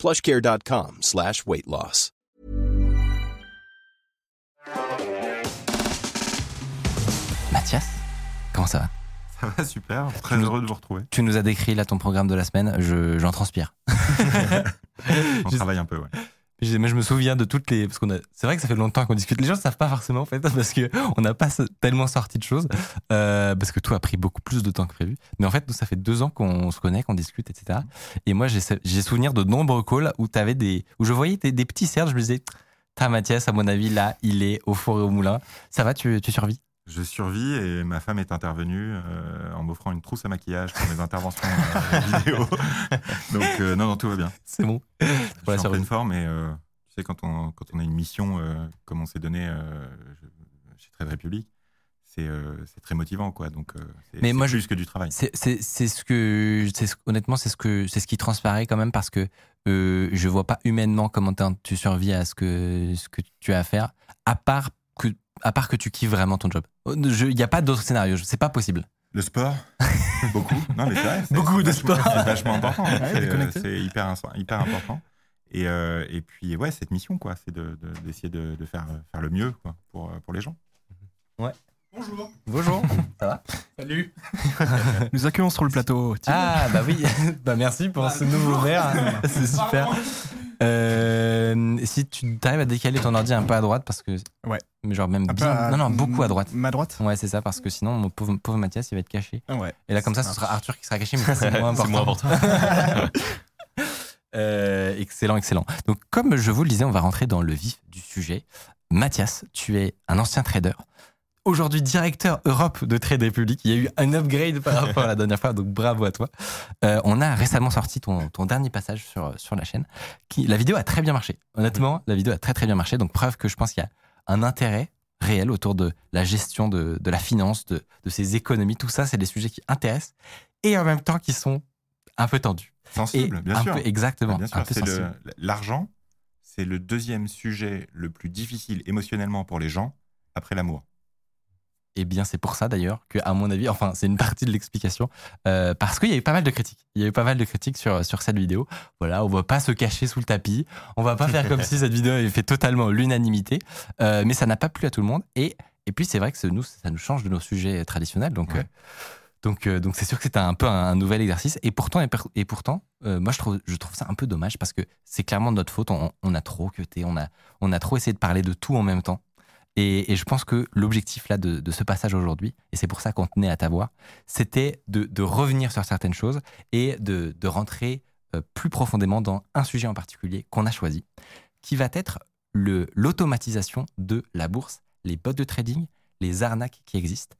plushcare.com slash weight loss. Mathias, comment ça va? Ça va super, très Tu nous- heureux de vous retrouver. Tu nous as décrit là ton programme de la semaine, je- j'en transpire. On travaille un peu, ouais. Je- Mais je me souviens de toutes les. Parce qu'on a. C'est vrai que ça fait longtemps qu'on discute. Les gens ne savent pas forcément en fait parce que on n'a pas tellement sorti de choses. Euh, parce que tout a pris beaucoup plus de temps que prévu. Mais en fait, nous, ça fait deux ans qu'on se connaît, qu'on discute, etc. Et moi, j'ai souvenir de nombreux calls où t'avais des, où je voyais des, petits cercles. Je me disais, t'as Mathias, à mon avis, là, il est au four et au moulin. Ça va, tu, tu survis? Je survis et ma femme est intervenue euh, en m'offrant une trousse à maquillage pour mes interventions euh, vidéo. Donc, euh, non, non, tout va bien. C'est bon. Je suis en pleine forme et tu sais, quand on, quand on a une mission comme on s'est donné je- chez Trade République, c'est euh, c'est très motivant, quoi. Donc, euh, Mais moi, je- plus que du travail. C'est ce que, ce- honnêtement, c'est ce que, c'est ce qui transparaît quand même parce que euh, je vois pas humainement comment tu survis à ce que, ce que tu as à faire, à part à part que tu kiffes vraiment ton job. Il n'y a pas d'autre scénario, c'est pas possible. Le sport, beaucoup. Non, mais vrai. Beaucoup de sport. C'est vachement important. Ouais, C'est, euh, c'est hyper, hyper important. Et, euh, et puis, ouais, cette mission, quoi, c'est de- de- d'essayer de, de faire, faire le mieux quoi, pour, euh, pour les gens. Bonjour. Bonjour. Ça va Salut. Nous accueillons sur le plateau. Tim. Ah bah oui, bah merci pour ce nouveau verre, c'est super. Euh, si tu arrives à décaler ton ordi un peu à droite parce que, Ouais. mais genre même bien, à- non non beaucoup à droite. Ma droite Ouais c'est ça parce que sinon mon pauvre, pauvre Mathias il va être caché. Ah Ouais. Et là, comme ça, ce sera Arthur qui sera caché, mais c'est moins important. Euh, excellent, excellent. Donc, comme je vous le disais, on va rentrer dans le vif du sujet. Mathias, tu es un ancien trader. Aujourd'hui, directeur Europe de Trade Republic. Il y a eu un upgrade par rapport à la dernière fois, donc bravo à toi. Euh, on a récemment sorti ton, ton dernier passage sur, sur la chaîne. Qui, la vidéo a très bien marché. Honnêtement, la vidéo a très très bien marché. Donc, preuve que je pense qu'il y a un intérêt réel autour de la gestion de, de la finance, de, de ses économies. Tout ça, c'est des sujets qui intéressent et en même temps qui sont un peu tendus. Et Sensible, bien sûr. exactement. Bien sûr, sensible. l'argent, c'est le deuxième sujet le plus difficile émotionnellement pour les gens après l'amour. Eh bien, c'est pour ça d'ailleurs que, à mon avis, enfin, c'est une partie de l'explication, euh, parce qu'il y a eu pas mal de critiques. Il y a eu pas mal de critiques sur, sur cette vidéo. Voilà, on va pas se cacher sous le tapis. On va pas faire comme si cette vidéo avait fait totalement l'unanimité. Euh, mais ça n'a pas plu à tout le monde. Et, et puis, c'est vrai que nous, ça nous change de nos sujets traditionnels. Donc, Ouais. euh, donc, euh, donc c'est sûr que c'est un peu un, un nouvel exercice. Et pourtant, et, per- et pourtant, euh, moi, je trouve, je trouve ça un peu dommage parce que c'est clairement de notre faute. On, on a trop cuté, on a, on a trop essayé de parler de tout en même temps. Et, je pense que l'objectif là de, ce passage aujourd'hui, et c'est pour ça qu'on tenait à t'avoir, c'était de, revenir sur certaines choses et de, rentrer euh, plus profondément dans un sujet en particulier qu'on a choisi, qui va être l'automatisation de la bourse, les bots de trading, les arnaques qui existent,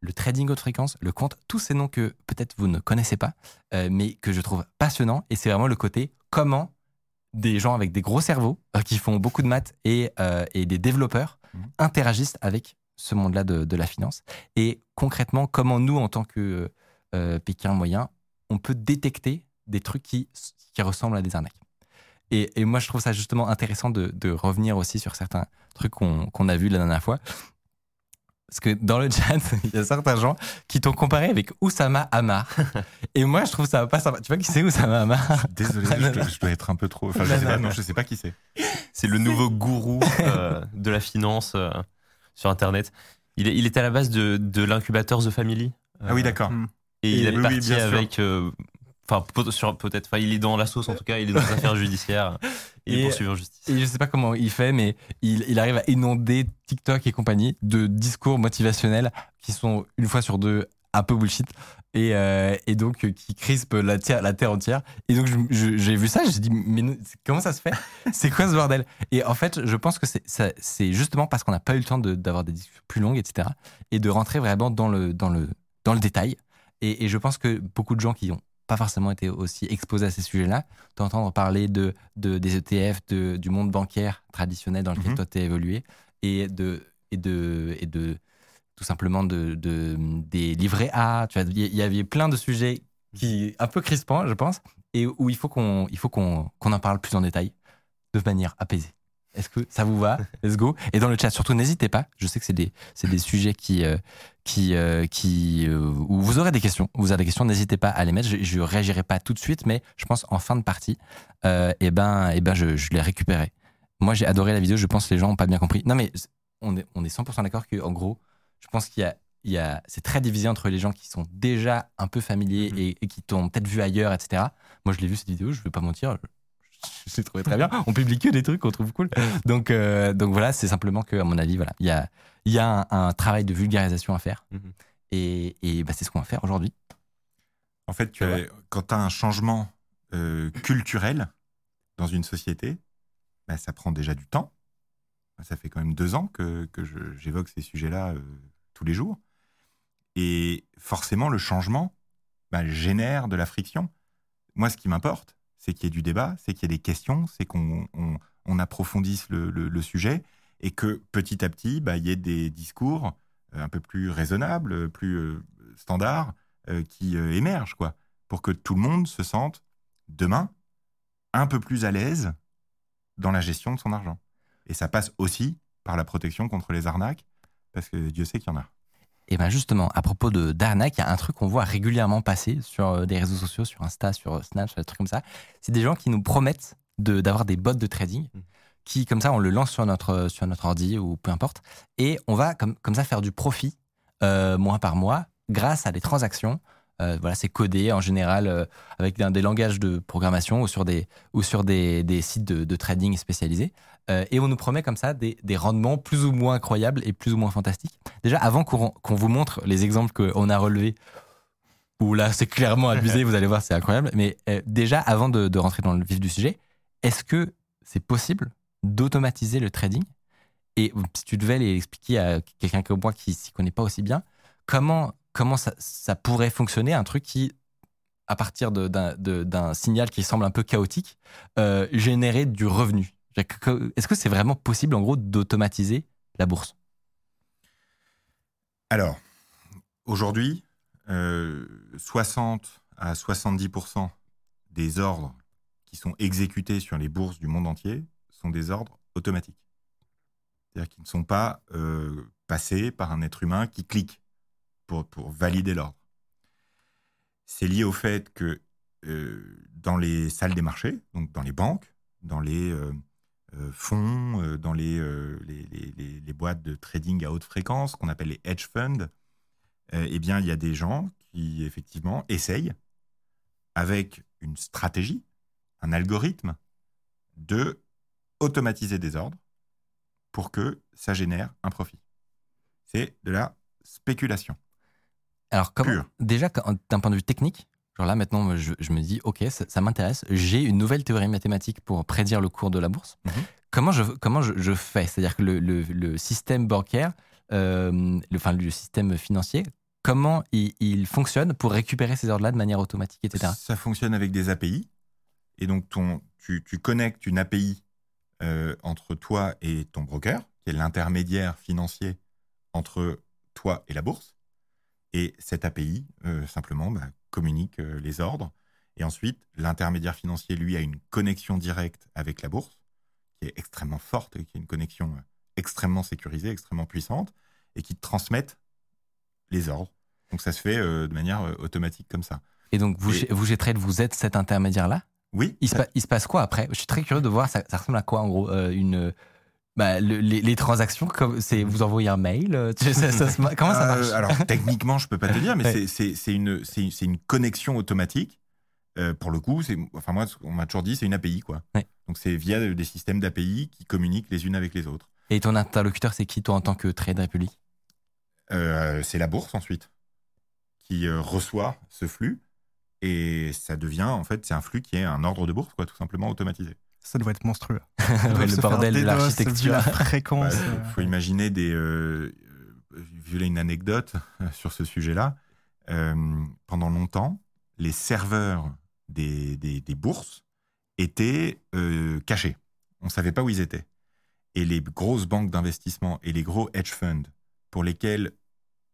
le trading haute fréquence, le compte, tous ces noms que peut-être vous ne connaissez pas, euh, mais que je trouve passionnants. Et c'est vraiment le côté comment des gens avec des gros cerveaux euh, qui font beaucoup de maths et des développeurs Mhm. interagissent avec ce monde-là de, la finance. Et concrètement, comment nous, en tant que euh, Pékin moyen, on peut détecter des trucs qui, ressemblent à des arnaques. Et, moi, je trouve ça justement intéressant de, revenir aussi sur certains trucs qu'on qu'on a vus la dernière fois. Parce que dans le chat, il y a certains gens qui t'ont comparé avec Oussama Hamar. Et moi, je trouve ça pas sympa. Tu vois qui c'est Oussama Hamar? Désolé, je, dois, je dois être un peu trop. Enfin, je sais pas, non. non, je sais pas qui c'est. C'est le nouveau gourou euh, de la finance euh, sur Internet. Il, est- il à la base de, de l'incubateur The Family. Ah oui, d'accord. Hmm. Et il est oui, parti avec. Enfin, peut-être. Enfin, il est dans la sauce en tout cas. Il est dans les affaires judiciaires. Il Et- est poursuivi en justice. Et je sais pas comment il fait, mais il, il arrive à inonder TikTok et compagnie de discours motivationnels qui sont une fois sur deux un peu bullshit et, euh, et donc euh, qui crispent la, terre- la terre entière. Et donc j'ai vu ça, j'ai dit mais comment ça se fait? C'est quoi ce bordel? Et en fait, je pense que c'est justement parce qu'on n'a pas eu le temps de- d'avoir des discussions plus longues, etc. Et de rentrer vraiment dans le dans le dans le détail. Et, et je pense que beaucoup de gens qui ont pas forcément été aussi exposé à ces sujets-là, t'entendre parler de, de, des ETF, de, du monde bancaire traditionnel dans lequel Mhm. toi t'es évolué, et de, et de, et de tout simplement de, de, des livrets A. Il y avait plein de sujets qui un peu crispants, je pense, et où il faut qu'on il faut qu'on qu'on en parle plus en détail, de manière apaisée. Est-ce que ça vous va? Let's go. Et dans le chat, surtout, n'hésitez pas. Je sais que c'est des, c'est des sujets qui, euh, qui, euh, qui, euh, où vous aurez des questions. Vous avez des questions, n'hésitez pas à les mettre. Je, je réagirai pas tout de suite, mais je pense en fin de partie, euh, et ben, et ben, je, je les récupérerai. Moi, j'ai adoré la vidéo. Je pense que les gens ont pas bien compris. Non, mais on est, on est 100% d'accord que, en gros, je pense qu'il y a, il y a, c'est très divisé entre les gens qui sont déjà un peu familiers Mhm. et, et qui t'ont peut-être vu ailleurs, etc. Moi, je l'ai vu cette vidéo. Je vais pas mentir. Je, je l'ai trouvé très bien. On publie que des trucs qu'on trouve cool. Donc, euh, donc voilà, c'est simplement que, à mon avis, voilà, il y a, il y a un, un travail de vulgarisation à faire. Mhm. Et, et bah, c'est ce qu'on va faire aujourd'hui. En fait, tu Ça as- quand tu as un changement euh, culturel dans une société, bah, ça prend déjà du temps. Ça fait quand même deux ans que, j'évoque ces sujets-là euh, tous les jours. Et forcément, le changement bah, génère de la friction. Moi, ce qui m'importe, c'est qu'il y ait du débat, c'est qu'il y ait des questions, c'est qu'on on- on approfondisse le, le- le sujet et que petit à petit, bah, il y ait des discours euh, un peu plus raisonnables, plus euh, standards, euh, qui euh, émergent, quoi, pour que tout le monde se sente demain un peu plus à l'aise dans la gestion de son argent. Et ça passe aussi par la protection contre les arnaques, parce que Dieu sait qu'il y en a. Et bien justement, à propos de d'arnaque, il y a un truc qu'on voit régulièrement passer sur euh, des réseaux sociaux, sur Insta, sur euh, Snap, sur des trucs comme ça. C'est des gens qui nous promettent de- d'avoir des bots de trading, Mm. Qui comme ça, on le lance sur notre, sur notre ordi ou peu importe, et on va comme, comme ça faire du profit euh, mois par mois grâce à des transactions. Euh, voilà, c'est codé en général euh, avec des langages de programmation ou sur des, ou sur des, des sites de, de trading spécialisés. Et on nous promet comme ça des, des rendements plus ou moins incroyables et plus ou moins fantastiques. Déjà, avant qu'on qu'on vous montre les exemples qu'on a relevés, où là c'est clairement abusé, vous allez voir, c'est incroyable. Mais déjà, avant de, de rentrer dans le vif du sujet, est-ce que c'est possible d'automatiser le trading. Et si tu devais l'expliquer à quelqu'un comme moi qui s'y connaît pas aussi bien, comment, comment ça, ça pourrait fonctionner un truc qui, à partir d'un signal qui semble un peu chaotique, euh, du revenu? Est-ce que c'est vraiment possible, en gros, d'automatiser la bourse? Alors, aujourd'hui, euh, 60 à 70% des ordres qui sont exécutés sur les bourses du monde entier sont des ordres automatiques. C'est-à-dire qu'ils ne sont pas euh, passés par un être humain qui clique pour, valider l'ordre. C'est lié au fait que euh, dans les salles des marchés, donc dans les banques, dans les euh, fonds, dans les, boîtes de trading à haute fréquence, qu'on appelle les hedge funds, eh bien, il y a des gens qui, effectivement, essayent, avec une stratégie, un algorithme, de automatiser des ordres pour que ça génère un profit. C'est de la spéculation. Alors, comment, déjà, d'un point de vue technique, genre là, maintenant, je, je me dis, OK, ça, ça m'intéresse. J'ai une nouvelle théorie mathématique pour prédire le cours de la bourse. Mhm. Comment, je, comment je, je fais? C'est-à-dire que le, le- le système bancaire, euh, le, enfin, le système financier, comment il, il fonctionne pour récupérer ces ordres-là de manière automatique, etc. Ça fonctionne avec des API. Et donc, ton, tu, tu connectes une API euh, entre toi et ton broker, qui est l'intermédiaire financier entre toi et la bourse. Et cette API, euh, simplement, bah, communique euh, les ordres. Et ensuite, l'intermédiaire financier, lui, a une connexion directe avec la bourse, qui est extrêmement forte et qui est une connexion extrêmement sécurisée, extrêmement puissante, et qui transmettent les ordres. Donc, ça se fait de manière automatique comme ça. Et donc, vous, Et- vous, vous êtes cet intermédiaire-là? Oui, il se, pa- il se passe quoi après? Je suis très curieux de voir, ça, ça ressemble à quoi, en gros euh, une, bah, le- les, les transactions, comme, c'est, vous envoyez un mail euh, ça- ça Comment ça Euh, marche? Alors techniquement, je peux pas te dire, mais Ouais. c'est- une, connexion automatique. Euh, pour le coup, c'est, enfin moi, on m'a toujours dit, c'est une API quoi. Ouais. Donc c'est via des systèmes d'API qui communiquent les unes avec les autres. Et ton interlocuteur, c'est qui, toi, en tant que Trade Republic? Euh, c'est la bourse ensuite qui euh, reçoit ce flux et ça devient en fait, c'est un flux qui est un ordre de bourse quoi, tout simplement automatisé. Ça doit être monstrueux. Le bordel de l'architecture. la Il fréquence. euh, Bah, faut imaginer des. Euh, euh, violer une anecdote sur ce sujet-là. Euh, pendant longtemps, les serveurs des, des- des bourses étaient euh, cachés. On ne savait pas où ils étaient. Et les grosses banques d'investissement et les gros hedge funds pour lesquels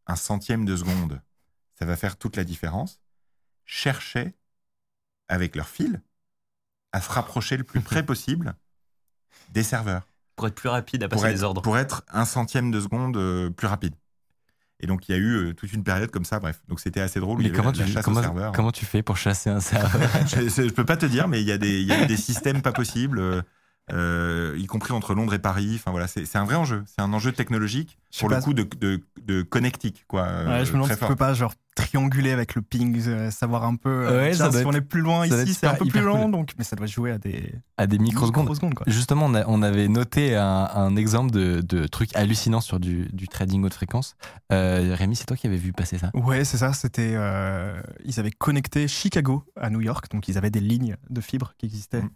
un centième de seconde, ça va faire toute la différence, cherchaient, avec leur fil, à se rapprocher le plus près possible des serveurs Pour être plus rapide à passer pour les être, ordres. pour être un centième de seconde euh, plus rapide. Et donc il y a eu euh, toute une période comme ça, bref. Donc c'était assez drôle. Mais comment la, tu, comment, tu fais pour chasser un serveur? Je, je peux pas te dire, mais il y a des, il y a des systèmes pas possibles, euh, y compris entre Londres et Paris. Enfin voilà, c'est un vrai enjeu. C'est un enjeu technologique Je sais pour le coup de, de, de connectique, quoi. euh, Ouais, je me demande si tu peux pas genre trianguler avec le ping, euh, savoir un peu. euh, Ouais, ça si on est plus loin ici, c'est un peu plus lent, cool. donc mais ça doit jouer à des à des microsecondes microsecondes quoi. Justement, on, a- on avait noté un, un exemple de, de truc hallucinant sur du, du trading haute fréquence. Euh, Rémi, c'est toi qui avais vu passer ça Ouais, c'est ça. C'était, euh, ils avaient connecté Chicago à New York, donc ils avaient des lignes de fibres qui existaient Mhm.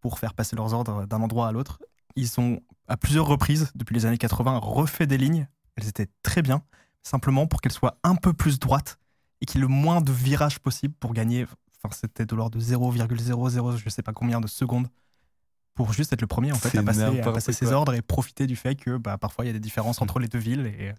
Pour faire passer leurs ordres d'un endroit à l'autre. Ils ont à plusieurs reprises depuis les années 80 refait des lignes. Elles étaient très bien, simplement pour qu'elles soient un peu plus droites et qu'il y ait le moins de virages possible pour gagner. Enfin, c'était de l'ordre de 0,00 je sais pas combien de secondes pour juste être le premier en fait à passer, à n'importe passer ses ordres et profiter du fait que bah, parfois il y a des différences entre les deux villes et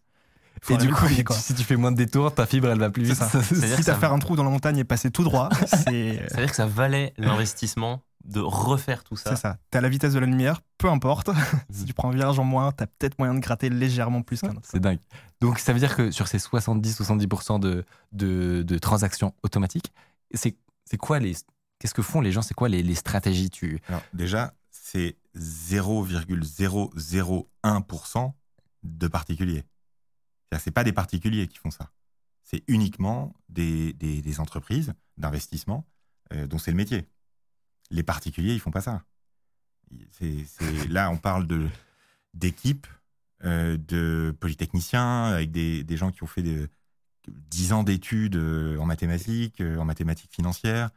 Et du coup, premier, si tu fais moins de détours, ta fibre, elle va plus vite. si t'as ça- fait un trou dans la montagne et passer tout droit, c'est C'est-à-dire que ça valait l'investissement de refaire tout ça. c'est ça. T'es à la vitesse de la lumière, peu importe. si tu prends un virage en moins, t'as peut-être moyen de gratter légèrement plus qu'un autre. C'est dingue. Donc, ça veut dire que sur ces 70-70% de, de, de transactions automatiques, c'est c'est quoi les. Qu'est-ce que font les gens? C'est quoi les, les stratégies? Tu... Alors, déjà, c'est 0,001% de particuliers. C'est-à-dire, C'est pas des particuliers qui font ça. C'est uniquement des, des- des entreprises d'investissement euh, dont c'est le métier. Les particuliers, ils font pas ça. Là, on parle de d'équipes, euh, de polytechniciens, avec des, des gens qui ont fait des, 10 ans d'études euh, en mathématiques, euh, en mathématiques financières,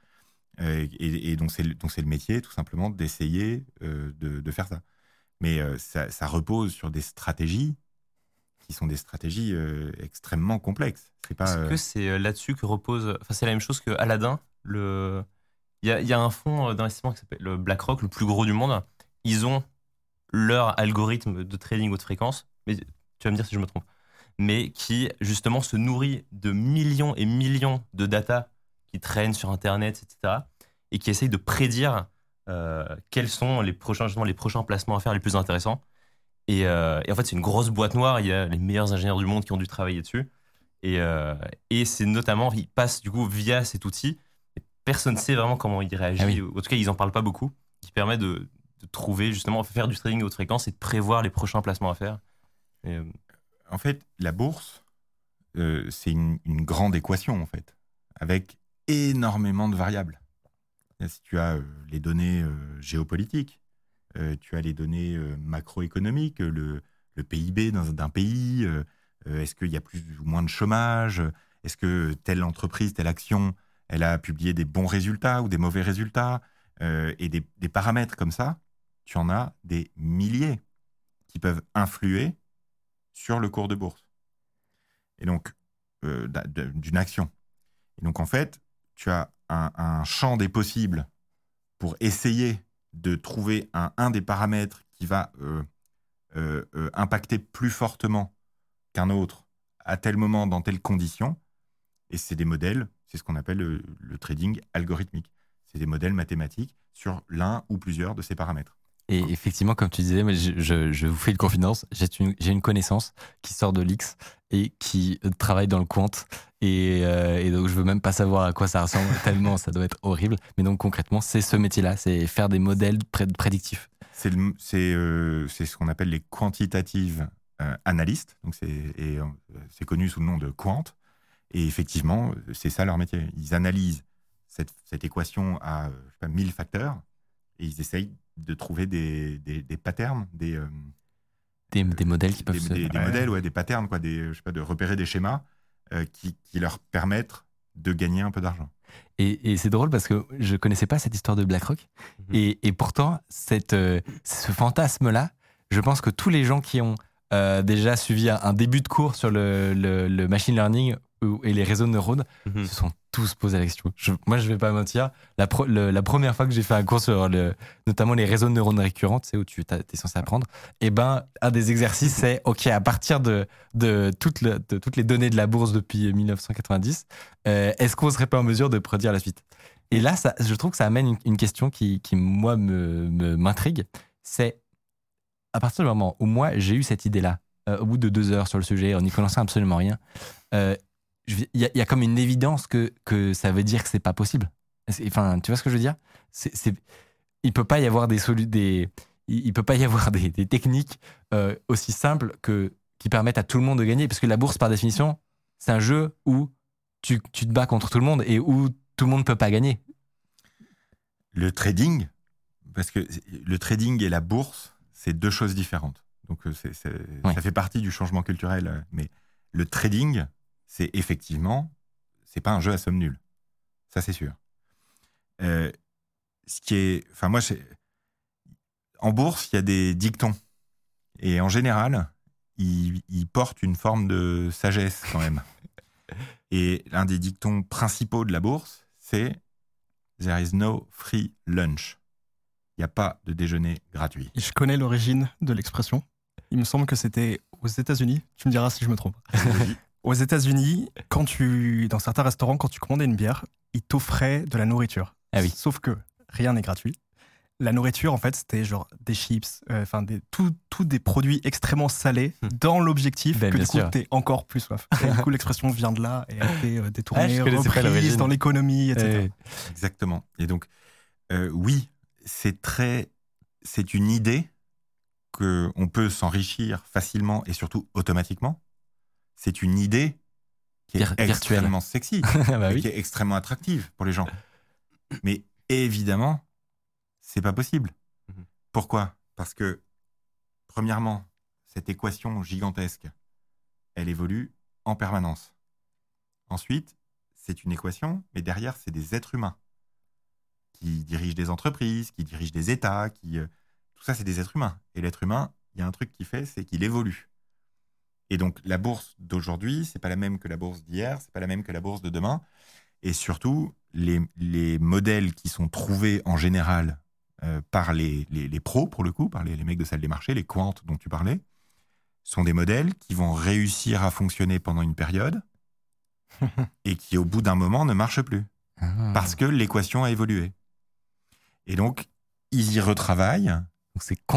euh, et, et donc c'est le, métier tout simplement d'essayer euh, de, de faire ça. Mais ça, ça repose sur des stratégies qui sont des stratégies extrêmement complexes. C'est pas Est-ce que c'est là-dessus que repose. Enfin, c'est la même chose que Aladdin. Le... Il, y a, un fonds euh, d'investissement qui s'appelle le BlackRock, le plus gros du monde. Ils ont leur algorithme de trading haute fréquence, mais tu vas me dire si je me trompe, mais qui justement se nourrit de millions et millions de data qui traînent sur Internet, etc., et qui essaye de prédire euh, quels sont les prochains, les prochains placements à faire les plus intéressants. Et, euh, en fait, c'est une grosse boîte noire. Il y a les meilleurs ingénieurs du monde qui ont dû travailler dessus. Euh, et c'est notamment, ils passent du coup via cet outil. Personne ne sait vraiment comment il réagit. Ah oui. En tout cas, ils n'en parlent pas beaucoup. Qui permet de, de trouver justement, faire du trading haute fréquence et de prévoir les prochains placements à faire. Et, euh, en fait, la bourse, euh, c'est une, une grande équation, en fait, avec énormément de variables. Là, Si tu as euh, les données euh, géopolitiques, euh, tu as les données euh, macroéconomiques, euh, le, le PIB d'un pays, euh, euh, est-ce qu'il y a plus ou moins de chômage, euh, est-ce que telle entreprise, telle action, elle a publié des bons résultats ou des mauvais résultats, euh, et des, paramètres comme ça, tu en as des milliers qui peuvent influer sur le cours de bourse. Et donc, euh, d'une action. Et donc, en fait, tu as un, champ des possibles pour essayer de trouver un, des paramètres qui va euh, impacter plus fortement qu'un autre à tel moment, dans telles conditions. Et c'est des modèles, c'est ce qu'on appelle le, le trading algorithmique. C'est des modèles mathématiques sur l'un ou plusieurs de ces paramètres. Et effectivement, comme tu disais, je, je- je vous fais une confidence, j'ai une, connaissance qui sort de l'X et qui travaille dans le quant. Et, euh, et donc, je veux même pas savoir à quoi ça ressemble, tellement ça doit être horrible. Mais donc, concrètement, c'est ce métier-là, c'est faire des modèles pré- prédictifs. C'est euh, c'est ce qu'on appelle les quantitative euh, analystes. Donc c'est connu sous le nom de quant. Et effectivement, c'est ça leur métier. Ils analysent cette, cette équation à euh, je sais pas, 1000 facteurs et ils essayent de trouver des, des, des patterns, des, euh, Des, des modèles qui peuvent des, se. des- des ouais. modèles, ouais, des patterns, quoi, des, je sais pas, de repérer des schémas euh, qui, qui leur permettent de gagner un peu d'argent. Et, et c'est drôle parce que je connaissais pas cette histoire de BlackRock. Mhm. Et, et pourtant, cette, euh, ce fantasme-là, je pense que tous les gens qui ont euh, déjà suivi un, un début de cours sur le, le- le machine learning et les réseaux de neurones Mhm. se sont tous posés la question. Je- moi, je vais pas mentir. La, pro- le- la première fois que j'ai fait un cours sur le, notamment les réseaux de neurones récurrents, sais, où tu es censé apprendre, et ben, un des exercices, c'est OK, à partir de, de, toutes le- de toutes les données de la bourse depuis 1990, euh, est-ce qu'on serait pas en mesure de prédire la suite? Et là, ça, je trouve que ça amène une, une question qui, qui, moi, me- me- m'intrigue. C'est à partir du moment où moi, j'ai eu cette idée-là, euh, au bout de deux heures sur le sujet, en n'y connaissant absolument rien, euh, il y, a- il y a comme une évidence que, que ça veut dire que c'est pas possible. Enfin, tu vois ce que je veux dire? C'est, c'est- Il peut pas y avoir des il, peut pas y avoir des, des techniques euh, aussi simples que qui permettent à tout le monde de gagner, parce que la bourse, par définition, c'est un jeu où tu, tu te bats contre tout le monde et où tout le monde peut pas gagner. Le trading, parce que le trading et la bourse, c'est deux choses différentes. Donc euh, c'est- c'est- Oui. ça fait partie du changement culturel. euh, Mais le trading, c'est effectivement, c'est pas un jeu à somme nulle. Ça, c'est sûr. Euh, ce qui est, enfin moi, en bourse, il y a des dictons. Et en général, ils, ils portent une forme de sagesse quand même. Et l'un des dictons principaux de la bourse, c'est There is no free lunch. Il n'y a pas de déjeuner gratuit. Je connais l'origine de l'expression. Il me semble que c'était aux États-Unis. Tu me diras si je me trompe. Aux États-Unis, quand tu, dans certains restaurants, quand tu commandais une bière, ils t'offraient de la nourriture. Ah oui. Sauf que rien n'est gratuit. La nourriture, en fait, c'était genre des chips, euh, enfin des tout, tout des produits extrêmement salés Hmm. dans l'objectif Ben, que du coup t'es encore plus soif. Et du coup, l'expression vient de là et a été euh, Ah, détournée, pas reprise dans l'économie, etc. Exactement. Et donc, euh, oui, c'est très, c'est une idée que on peut s'enrichir facilement et surtout automatiquement. C'est une idée qui est Vir- extrêmement sexy, ah bah et oui. qui est extrêmement attractive pour les gens. Mais évidemment, c'est pas possible. Mhm. Pourquoi? Parce que, premièrement, cette équation gigantesque, elle évolue en permanence. Ensuite, c'est une équation, mais derrière, c'est des êtres humains qui dirigent des entreprises, qui dirigent des États, qui euh, tout ça, c'est des êtres humains. Et l'être humain, il y a un truc qui fait, c'est qu'il évolue. Et donc, la bourse d'aujourd'hui, c'est pas la même que la bourse d'hier, c'est pas la même que la bourse de demain. Et surtout, les, les modèles qui sont trouvés en général euh, par les, les, les pros, pour le coup, par les, les mecs de salle des marchés, les quants dont tu parlais, sont des modèles qui vont réussir à fonctionner pendant une période et qui, au bout d'un moment, ne marchent plus Ah. parce que l'équation a évolué. Et donc, ils y retravaillent,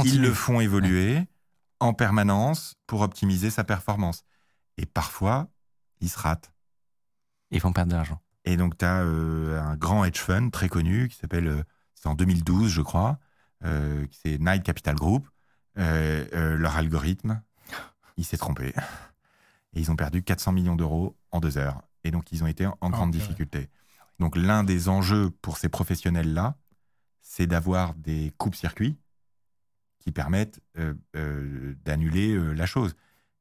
Donc ils le font évoluer en permanence pour optimiser sa performance. Et parfois, ils se ratent. Ils vont perdre de l'argent. Et donc, tu as un grand hedge fund très connu qui s'appelle, euh, c'est en 2012, je crois, euh, c'est Night Capital Group. Euh, euh, leur algorithme, il s'est trompé. Et ils ont perdu 400 millions d'euros en deux heures. Et donc, ils ont été en, en grande difficulté. Donc, l'un des enjeux pour ces professionnels-là, c'est d'avoir des coupes-circuits qui permettent euh, euh, d'annuler euh, la chose.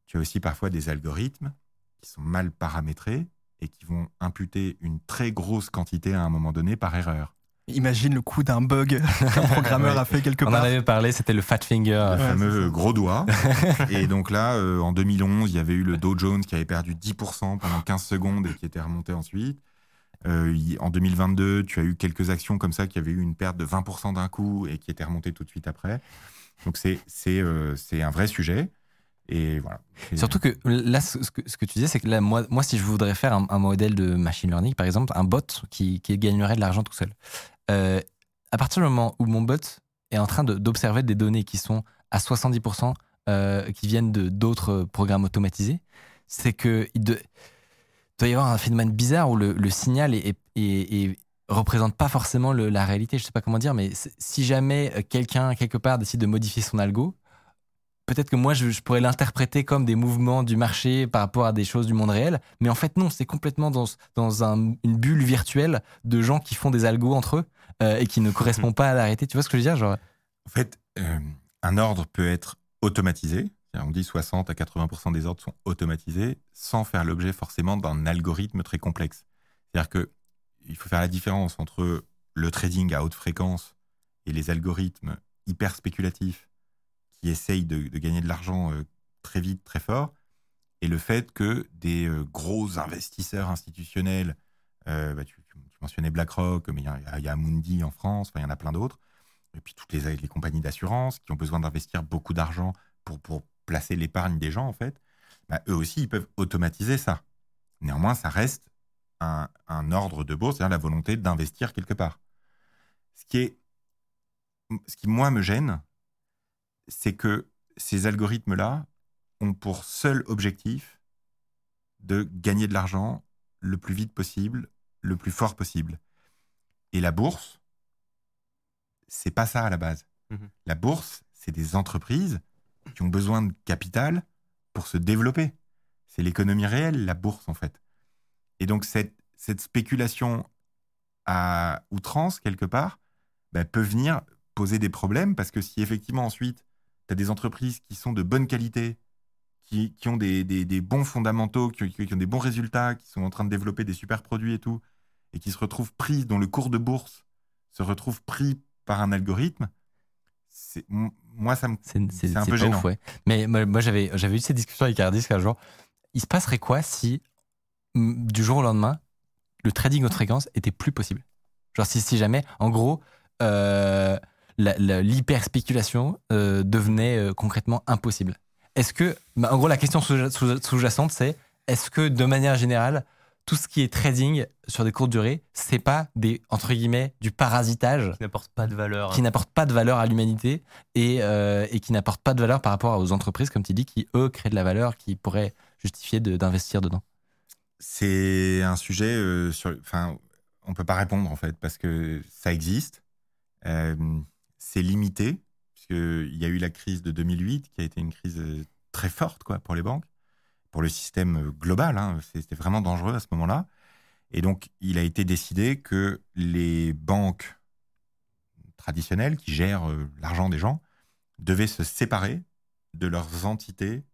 Tu as aussi parfois des algorithmes qui sont mal paramétrés et qui vont imputer une très grosse quantité à un moment donné par erreur. Imagine le coup d'un bug qu'un programmeur Ouais. a fait quelque On en part. avait parlé, c'était le fat finger. le Ouais, fameux gros doigt. et donc là, euh, en 2011, il y avait eu le Dow Jones qui avait perdu 10% pendant 15 secondes et qui était remonté ensuite. Euh, en 2022, tu as eu quelques actions comme ça qui avaient eu une perte de 20% d'un coup et qui étaient remontées tout de suite après. Donc euh, c'est un vrai sujet. Et voilà. Surtout que là, ce que, ce que tu disais, c'est que là, moi, moi, si je voudrais faire un, modèle de machine learning, par exemple, un bot qui, qui gagnerait de l'argent tout seul, euh, à partir du moment où mon bot est en train d'observer des données qui sont à 70% euh, qui viennent de d'autres programmes automatisés, c'est que il doit y avoir un phénomène bizarre où le, signal est- représente pas forcément le- la réalité. Je sais pas comment dire, mais si jamais euh, quelqu'un quelque part décide de modifier son algo, peut-être que moi je, pourrais l'interpréter comme des mouvements du marché par rapport à des choses du monde réel, mais en fait non, c'est complètement dans, dans un- une bulle virtuelle de gens qui font des algos entre eux euh, et qui ne correspondent pas à la réalité. Tu vois ce que je veux dire genre, En fait, euh, un ordre peut être automatisé. On dit 60 à 80% des ordres sont automatisés sans faire l'objet forcément d'un algorithme très complexe. C'est-à-dire que il faut faire la différence entre le trading à haute fréquence et les algorithmes hyper spéculatifs qui essayent de, gagner de l'argent euh, très vite, très fort, et le fait que des euh, gros investisseurs institutionnels, euh, bah, tu, mentionnais BlackRock, mais il y a- en France, il y en a plein d'autres, et puis toutes les, les compagnies d'assurance qui ont besoin d'investir beaucoup d'argent pour, pour placer l'épargne des gens, en fait, bah, eux aussi, ils peuvent automatiser ça. Néanmoins, ça reste un, un ordre de bourse, c'est-à-dire la volonté d'investir quelque part. Ce qui, est, ce qui, moi, me gêne, c'est que ces algorithmes-là ont pour seul objectif de gagner de l'argent le plus vite possible, le plus fort possible. Et la bourse, c'est pas ça à la base. Mhm. La bourse, c'est des entreprises qui ont besoin de capital pour se développer. C'est l'économie réelle, la bourse, en fait. Et donc, cette, cette spéculation à outrance, quelque part, bah, peut venir poser des problèmes parce que si effectivement, ensuite, tu as des entreprises qui sont de bonne qualité, qui, qui ont des, des- des bons fondamentaux, qui, ont des bons résultats, qui sont en train de développer des super produits et tout, et qui se retrouvent pris, dont le cours de bourse se retrouve pris par un algorithme, c'est- moi, ça me. C'est un peu gênant. ouf, ouais. Mais moi, moi, j'avais j'avais eu cette discussion avec Ardis un jour. Il se passerait quoi si, du jour au lendemain, le trading haute fréquence était plus possible Genre, si, si jamais, en gros, euh, la- la- l'hyper-spéculation euh, devenait euh, concrètement impossible. Est-ce que, bah, en gros, la question sous- sous- sous-jacente, c'est est-ce que, de manière générale, tout ce qui est trading sur des courtes durées, c'est pas des, entre guillemets, du parasitage Qui n'apporte pas de valeur. qui n'apporte pas de valeur à l'humanité et, euh, et qui n'apporte pas de valeur par rapport aux entreprises, comme tu dis, qui, eux, créent de la valeur, qui pourraient justifier de- d'investir dedans? C'est un sujet euh, sur. Enfin, on peut pas répondre en fait parce que ça existe. Euh, c'est limité puisqu'il y a eu la crise de 2008 qui a été une crise euh, très forte quoi pour les banques, pour le système global. hein. C'était vraiment dangereux à ce moment-là. Et donc, il a été décidé que les banques traditionnelles qui gèrent l'argent des gens devaient se séparer de leurs entités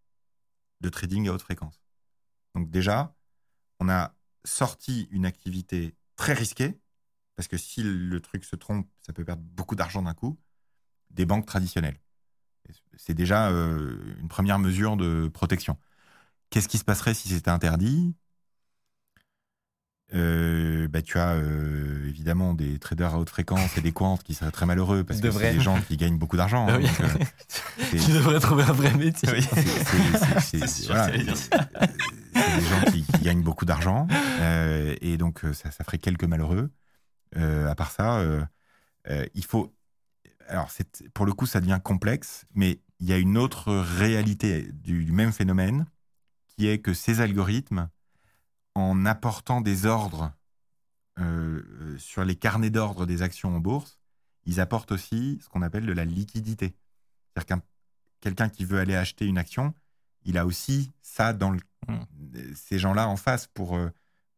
de trading à haute fréquence. Donc déjà, on a sorti une activité très risquée, parce que si le truc se trompe, ça peut perdre beaucoup d'argent d'un coup, des banques traditionnelles. C'est déjà euh, une première mesure de protection. Qu'est-ce qui se passerait si c'était interdit? Euh, bah, tu as euh, évidemment des traders à haute fréquence et des quants qui seraient très malheureux parce que c'est des gens qui gagnent beaucoup d'argent. hein, Ah oui. euh, tu devrais trouver un vrai métier. Oui. c'est- voilà, des gens qui, qui gagnent beaucoup d'argent euh, et donc ça, ça ferait quelques malheureux. À part ça, il faut. Alors, pour le coup, ça devient complexe, mais il y a une autre réalité du, du même phénomène qui est que ces algorithmes, en apportant des ordres euh, euh, sur les carnets d'ordre des actions en bourse, ils apportent aussi ce qu'on appelle de la liquidité. C'est-à-dire qu'un quelqu'un qui veut aller acheter une action, il a aussi ça dans le, ces gens-là en face pour, euh,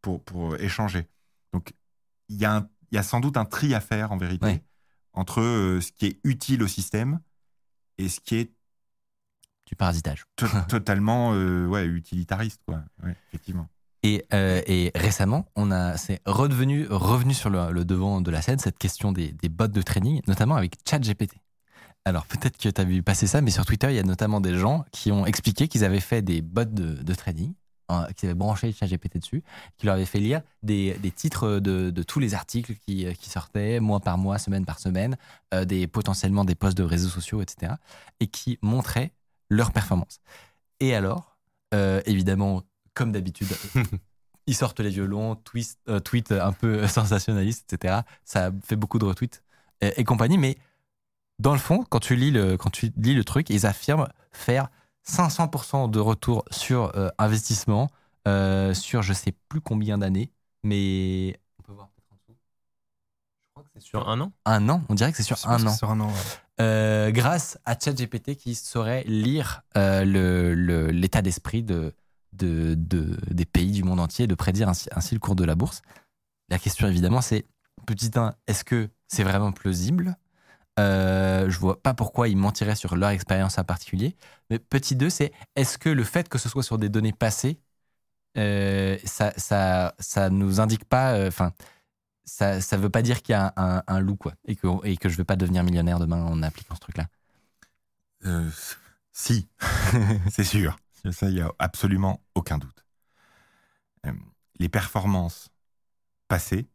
pour, pour échanger. Donc, il y, a un- il y a sans doute un tri à faire en vérité entre euh, ce qui est utile au système et ce qui est Du parasitage. to- totalement euh, ouais, utilitariste. Quoi. Ouais, effectivement. Et, euh, et récemment, on a, c'est redevenu, revenu sur le, devant de la scène cette question des, bots de trading, notamment avec ChatGPT. Alors peut-être que tu as vu passer ça, mais sur Twitter, il y a notamment des gens qui ont expliqué qu'ils avaient fait des bots de, trading, hein, qu'ils avaient branché ChatGPT dessus, qui leur avaient fait lire des, titres de, tous les articles qui, qui sortaient mois par mois, semaine par semaine, euh, des, potentiellement des posts de réseaux sociaux, etc., et qui montraient leur performance. Et alors, euh, évidemment, comme d'habitude, ils sortent les violons, twist, euh, un peu sensationnalistes, etc. Ça a fait beaucoup de retweets et, et compagnie, mais dans le fond, quand tu lis le, quand tu lis le truc, ils affirment faire 500% de retour sur euh, investissement euh, sur je sais plus combien d'années, mais on peut voir peut-être en dessous. Je crois que c'est Sur un an? Un an. On dirait que c'est sur un an. Sur un an, ouais. Euh, grâce à ChatGPT qui saurait lire le- le- l'état d'esprit de, de, de- des pays du monde entier, de prédire ainsi, le cours de la bourse. La question évidemment c'est, petit 1, est-ce que c'est vraiment plausible? Euh, Je vois pas pourquoi ils mentiraient sur leur expérience en particulier. Mais petit 2, c'est est-ce que le fait que ce soit sur des données passées, euh, ça, ça, ça nous indique pas, euh, enfin, ça, ça veut pas dire qu'il y a un loup, quoi, et que, et que je vais pas devenir millionnaire demain en appliquant ce truc-là? Euh, si, c'est sûr. Ça, il n'y a absolument aucun doute. Euh, les performances passées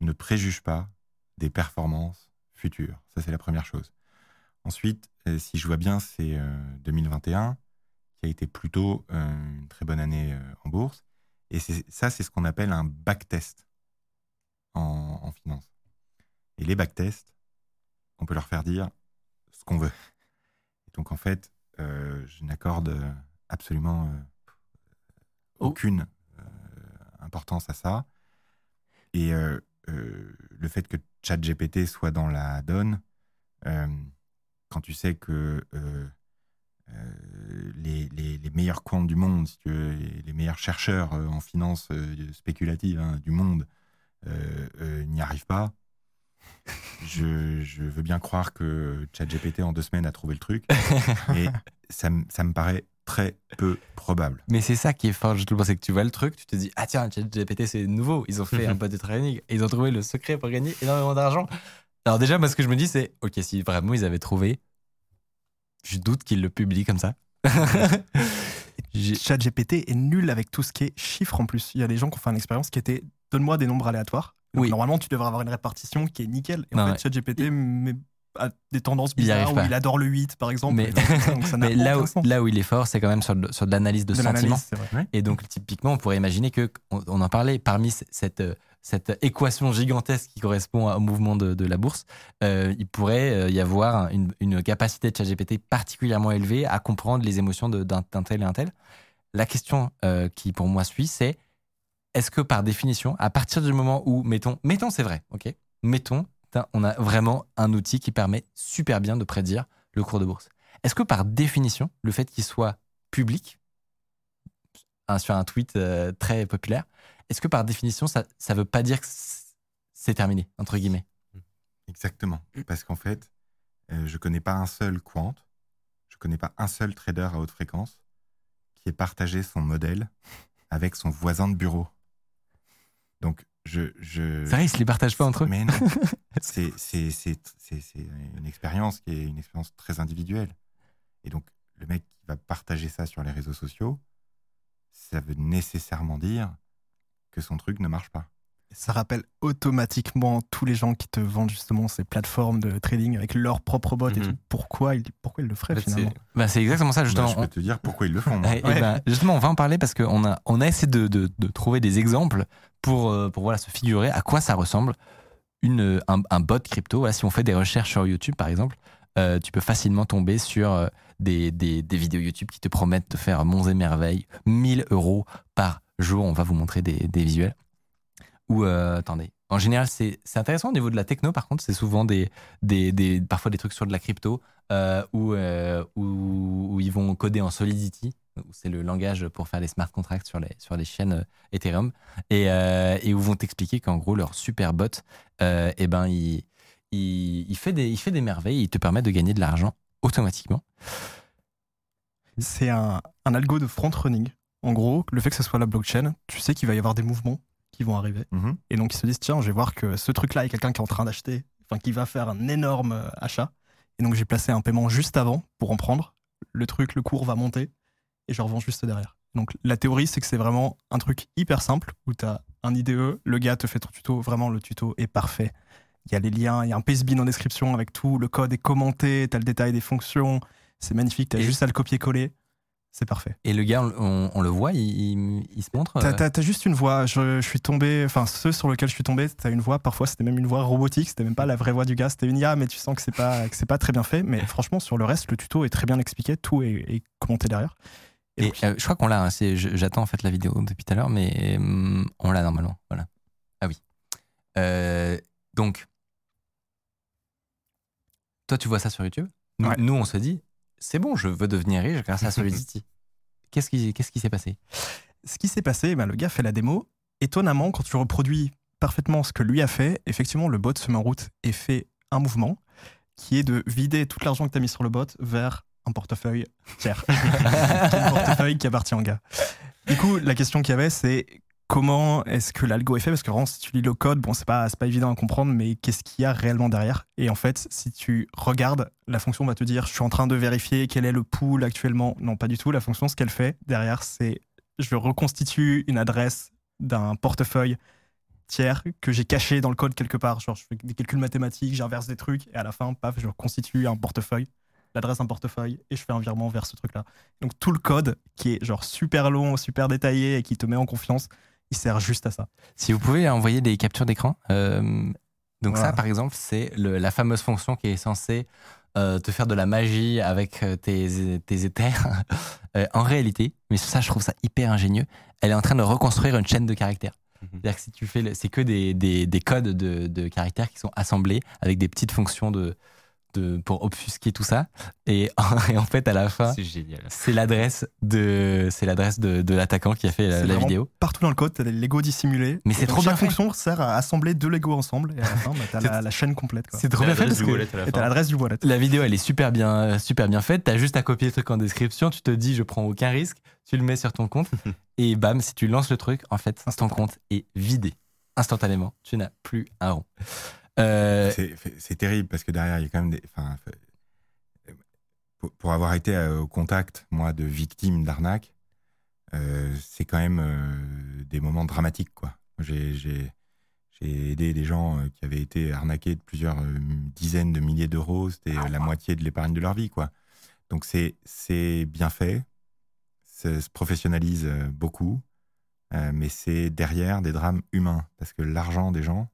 ne préjugent pas des performances futures. Ça, c'est la première chose. Ensuite, euh, si je vois bien, c'est euh, 2021 qui a été plutôt euh, une très bonne année euh, en bourse. Et ça, c'est ce qu'on appelle un backtest en, finance. Et les backtests, on peut leur faire dire ce qu'on veut. Donc, en fait, euh, je n'accorde euh, absolument euh, aucune euh, importance à ça. Et euh, euh, le fait que ChatGPT soit dans la donne, euh, quand tu sais que euh, euh, les, les- les meilleurs comptes du monde, si tu veux, les, les meilleurs chercheurs euh, en finance euh, spéculative hein, du monde euh, euh, n'y arrivent pas, je, je veux bien croire que ChatGPT en deux semaines a trouvé le truc, mais ça, me- ça me paraît très peu probable. Mais c'est ça qui est fort, je trouve, c'est que tu vois le truc, tu te dis, ah tiens, ChatGPT c'est nouveau, ils ont fait un bot de training et ils ont trouvé le secret pour gagner énormément d'argent. Alors déjà, moi ce que je me dis, c'est, ok, si vraiment ils avaient trouvé, je doute qu'ils le publient comme ça. ChatGPT est nul avec tout ce qui est chiffres en plus. Il y a des gens qui ont fait une expérience qui était donne-moi des nombres aléatoires. Donc, Oui. Normalement, tu devrais avoir une répartition qui est nickel. Et Non, en fait, ouais. ChatGPT a des tendances Il bizarres où pas. il adore le 8, par exemple. Mais- Donc, ça n'a Mais là où, là où il est fort, c'est quand même sur, sur de l'analyse de, De sentiments. Et donc, typiquement, on pourrait imaginer que, on, on en parlait, parmi cette, euh, cette équation gigantesque qui correspond au mouvement de, de la bourse, euh, il pourrait euh, y avoir une, une capacité de ChatGPT particulièrement élevée à comprendre les émotions d'un d'un tel et un tel. La question euh, qui, pour moi, suit, c'est est-ce que par définition, à partir du moment où, mettons, mettons, c'est vrai, ok Mettons, on a vraiment un outil qui permet super bien de prédire le cours de bourse. Est-ce que par définition, le fait qu'il soit public, sur un tweet euh, très populaire, est-ce que par définition, ça ne veut pas dire que c'est terminé, entre guillemets? Exactement. Parce qu'en fait, euh, je connais pas un seul quant, je connais pas un seul trader à haute fréquence qui ait partagé son modèle avec son voisin de bureau. Donc, je. je C'est vrai, ils se les partagent pas entre eux Mais non. c'est c'est- c'est- c'est- c'est une expérience qui est une expérience très individuelle. Et donc, le mec qui va partager ça sur les réseaux sociaux, ça veut nécessairement dire que son truc ne marche pas. Ça rappelle automatiquement tous les gens qui te vendent justement ces plateformes de trading avec leur propre bot et Mhm. tout. Pourquoi ils, pourquoi ils le feraient En fait, finalement? c'est- Bah, C'est exactement ça, Bah, justement. je peux te dire pourquoi ils le font. moi. Ouais. ben, justement, on va en parler parce qu'on a, on a essayé de, de- de trouver des exemples pour, euh, se figurer à quoi ça ressemble une, un, bot crypto. Si on fait des recherches sur YouTube, par exemple, euh, tu peux facilement tomber sur euh, des, vidéos YouTube qui te promettent de faire monts et merveilles, 1000 euros par jour. On va vous montrer des visuels. Ou, euh, attendez, en général, c'est intéressant au niveau de la techno, par contre, c'est souvent des, des, des- parfois des trucs sur de la crypto euh, où, euh, où, où ils vont coder en Solidity, c'est le langage pour faire les smart contracts sur les, sur les chaînes Ethereum, et, et où vont t'expliquer qu'en gros, leur super bot, eh ben, il, il, fait des, il fait des merveilles, il te permet de gagner de l'argent automatiquement. C'est un, un algo de front-running. En gros, le fait que ce soit la blockchain, tu sais qu'il va y avoir des mouvements qui vont arriver. Mhm. Et donc, ils se disent, tiens, je vais voir que ce truc-là, a quelqu'un qui est en train d'acheter, enfin, qui va faire un énorme euh, achat. Et donc, j'ai placé un paiement juste avant pour en prendre. Le truc, le cours va monter et je revends juste derrière. Donc, la théorie, c'est que c'est vraiment un truc hyper simple où tu as un IDE, le gars te fait ton tuto, vraiment, le tuto est parfait. Il y a les liens, il y a un pastebin en description avec tout, le code est commenté, tu as le détail des fonctions, c'est magnifique, tu as Et- juste à le copier-coller, c'est parfait. Et le gars, on, le voit, il, il- il se montre. T'as, euh, juste une voix. Je, je suis tombé, enfin ceux sur lesquels je suis tombé, t'as une voix. Parfois, c'était même une voix robotique. C'était même pas la vraie voix du gars. C'était une IA, mais tu sens que c'est pas que pas très bien fait. Mais franchement, sur le reste, le tuto est très bien expliqué. Tout est, est commenté derrière. Et Et donc, euh, je crois qu'on l'a. hein, J'attends en fait la vidéo depuis tout à l'heure, mais hum, on l'a normalement. Voilà. Ah oui. Euh, donc, toi, tu vois ça sur YouTube? Nous, Ouais. nous, on se dit, c'est bon, je veux devenir riche grâce à Solidity. Qu'est-ce qui qu'est-ce qui s'est passé? Ce qui s'est passé, ben, le gars fait la démo. Étonnamment, quand tu reproduis parfaitement ce que lui a fait, effectivement, le bot se met en route et fait un mouvement qui est de vider tout l'argent que tu as mis sur le bot vers un portefeuille tiers. Le portefeuille qui appartient au gars. Du coup, la question qu'il y avait, c'est comment est-ce que l'algo est fait? Parce que vraiment, si tu lis le code, bon, c'est pas, pas évident à comprendre, mais qu'est-ce qu'il y a réellement derrière? Et en fait, si tu regardes, la fonction va te dire je suis en train de vérifier quel est le pool actuellement. Non, pas du tout. La fonction, ce qu'elle fait derrière, c'est je reconstitue une adresse d'un portefeuille tiers que j'ai caché dans le code quelque part. Genre, je fais des calculs mathématiques, j'inverse des trucs, et à la fin, paf, je reconstitue un portefeuille, l'adresse d'un portefeuille, et je fais un virement vers ce truc-là. Donc tout le code, qui est genre super long, super détaillé, et qui te met en confiance, il sert juste à ça. Si vous pouvez envoyer des captures d'écran. euh, donc Voilà. ça, par exemple, c'est la fameuse fonction qui est censée euh, te faire de la magie avec euh, tes, tes éthers. En réalité, mais ça, je trouve ça hyper ingénieux, elle est en train de reconstruire une chaîne de caractères. Mhm. C'est-à-dire que si tu fais, le- c'est que des, des, des codes de, de caractères qui sont assemblés avec des petites fonctions de, de, pour obfusquer tout ça. Et, et en fait, à la fin, C'est génial. c'est l'adresse de, c'est l'adresse de, de l'attaquant qui a fait la, vidéo. Partout dans le code, t'as des Lego dissimulés. Mais c'est trop bien Chaque fait. fonction sert à assembler deux Lego ensemble, et à la fin, bah, t'as la, la chaîne complète. C'est trop bien fait parce que t'as l'adresse du wallet. La vidéo, elle est super bien, super bien faite. T'as juste à copier le truc en description. Tu te dis, je prends aucun risque. Tu le mets sur ton compte. et bam, si tu lances le truc, en fait, ton compte est vidé instantanément. Tu n'as plus un rond. Euh, C'est- terrible parce que derrière, il y a quand même des. pour, pour avoir été euh, au contact, moi, de victimes d'arnaques, euh, c'est quand même euh, des moments dramatiques, quoi. J'ai aidé des gens qui avaient été arnaqués de plusieurs dizaines de milliers d'euros. C'était euh, la moitié de l'épargne de leur vie, quoi. Donc c'est bien fait, ça se professionnalise beaucoup, euh, mais c'est derrière des drames humains parce que l'argent des gens,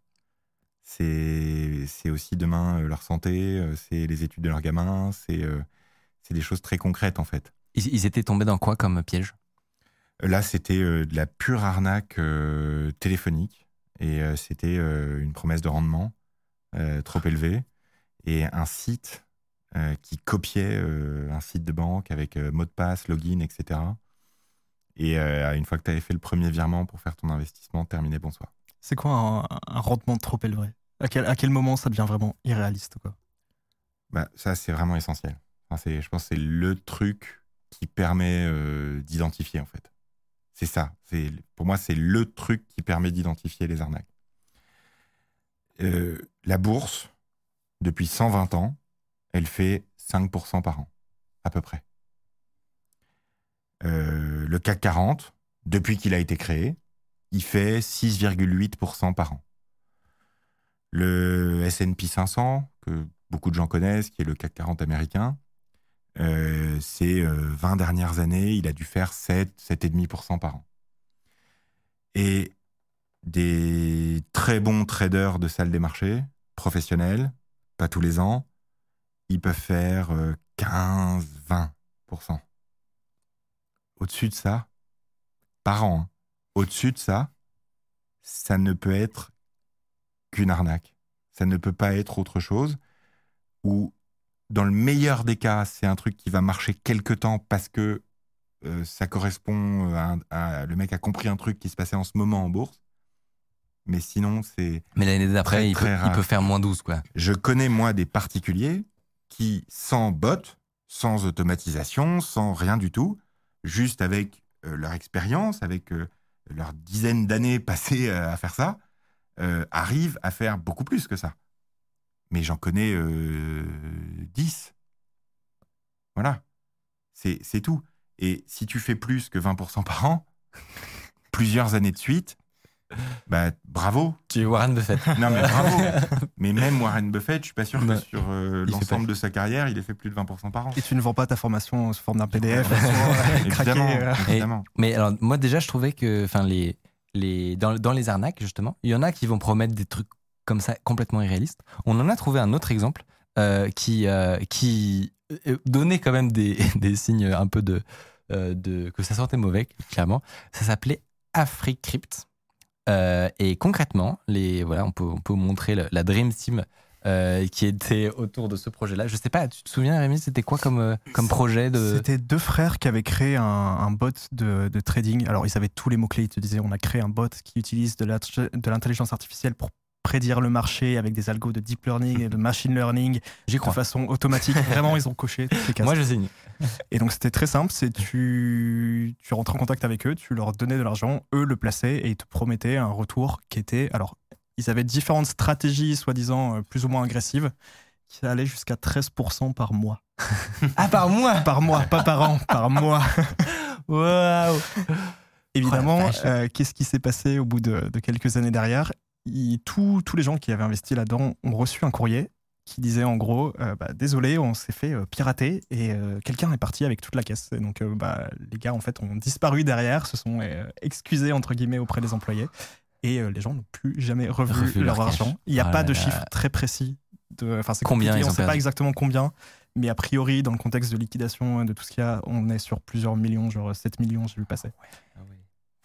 c'est aussi demain euh, leur santé, euh, c'est les études de leurs gamins, c'est euh, c'est des choses très concrètes en fait. ils, ils étaient tombés dans quoi comme piège? Là, c'était de la pure arnaque téléphonique et c'était une promesse de rendement trop élevée et un site qui copiait un site de banque avec mot de passe, login, etc. Et une fois que tu avais fait le premier virement pour faire ton investissement, terminé, bonsoir. C'est quoi un, rendement trop élevé? À quel, moment ça devient vraiment irréaliste Bah, ça, c'est vraiment essentiel. Je pense que c'est le truc qui permet euh, d'identifier, en fait. C'est ça. Pour moi, c'est le truc qui permet d'identifier les arnaques. Euh, la bourse, depuis 120 ans, elle fait 5% par an, à peu près. Euh, le CAC 40, depuis qu'il a été créé, il fait 6,8% par an. Le S&P 500, que beaucoup de gens connaissent, qui est le CAC 40 américain, euh, ces euh, 20 dernières années, il a dû faire 7, 7,5% par an. Et des très bons traders de salle des marchés, professionnels, pas tous les ans, ils peuvent faire euh, 15, 20%. Au-dessus de ça, par an, hein, au-dessus de ça, ça ne peut être qu'une arnaque. Ça ne peut pas être autre chose. Ou dans le meilleur des cas, c'est un truc qui va marcher quelque temps parce que euh, ça correspond à, Le mec a compris un truc qui se passait en ce moment en bourse. Mais sinon, c'est. Mais l'année d'après, il, peut faire moins 12, quoi. Je connais, moi, des particuliers qui, sans bot, sans automatisation, sans rien du tout, juste avec euh, leur expérience, avec euh, leur dizaine d'années passées euh, à faire ça, euh, arrivent à faire beaucoup plus que ça. Mais j'en connais euh, 10. Voilà. C'est c'est tout. Et si tu fais plus que 20% par an, plusieurs années de suite, bah, bravo, Tu es Warren Buffett. non, mais bravo. mais même Warren Buffett, je suis pas sûr que sur euh, l'ensemble de sa carrière, il ait fait plus de 20% par an. Et tu ne vends pas ta formation sous forme d'un PDF, Évidemment, craqué. euh. évidemment. Mais alors, moi, déjà, je trouvais que, enfin, les, les, dans, dans les arnaques, justement, il y en a qui vont promettre des trucs comme ça complètement irréalistes. On en a trouvé un autre exemple euh, qui, euh, qui euh, donnait quand même des, des signes un peu de, euh, de que ça sentait mauvais, clairement. Ça s'appelait AfriCrypt. Euh, et concrètement, les, voilà, on, peut, on peut montrer la Dream Team euh, qui était autour de ce projet-là. Je sais pas, tu te souviens, Rémi, c'était quoi comme, euh, comme projet. C'était deux frères qui avaient créé un, bot de, de trading. Alors, ils avaient tous les mots-clés. Ils te disaient on a créé un bot qui utilise de l'intelligence artificielle pour prédire le marché avec des algos de deep learning et de machine learning J'y de crois. façon automatique. Vraiment, ils ont coché toutes les cases. Moi, je signe. Et donc c'était très simple, c'est tu tu rentrais en contact avec eux, tu leur donnais de l'argent, eux le plaçaient et ils te promettaient un retour qui était alors ils avaient différentes stratégies soi-disant euh, plus ou moins agressives qui allaient jusqu'à 13% par mois. Ah, par moi Par mois, pas par an, par mois. Waouh Évidemment, Oh euh, qu'est-ce qui s'est passé au bout de, de quelques années derrière? Tous, tous les gens qui avaient investi là-dedans ont reçu un courrier qui disait en gros euh, bah, Désolé, on s'est fait euh, pirater et euh, quelqu'un est parti avec toute la caisse. Et donc, bah, les gars, en fait, ont disparu derrière, se sont excusés, entre guillemets, auprès des employés. Et les gens n'ont plus jamais revu, Revu leur, leur argent. Il n'y a Oh pas là de là. chiffre très précis. De, enfin, c'est Combien ils On ne sait pas exactement combien. Mais a priori, dans le contexte de liquidation, de tout ce qu'il y a, on est sur plusieurs millions, genre 7 millions, j'ai vu passer.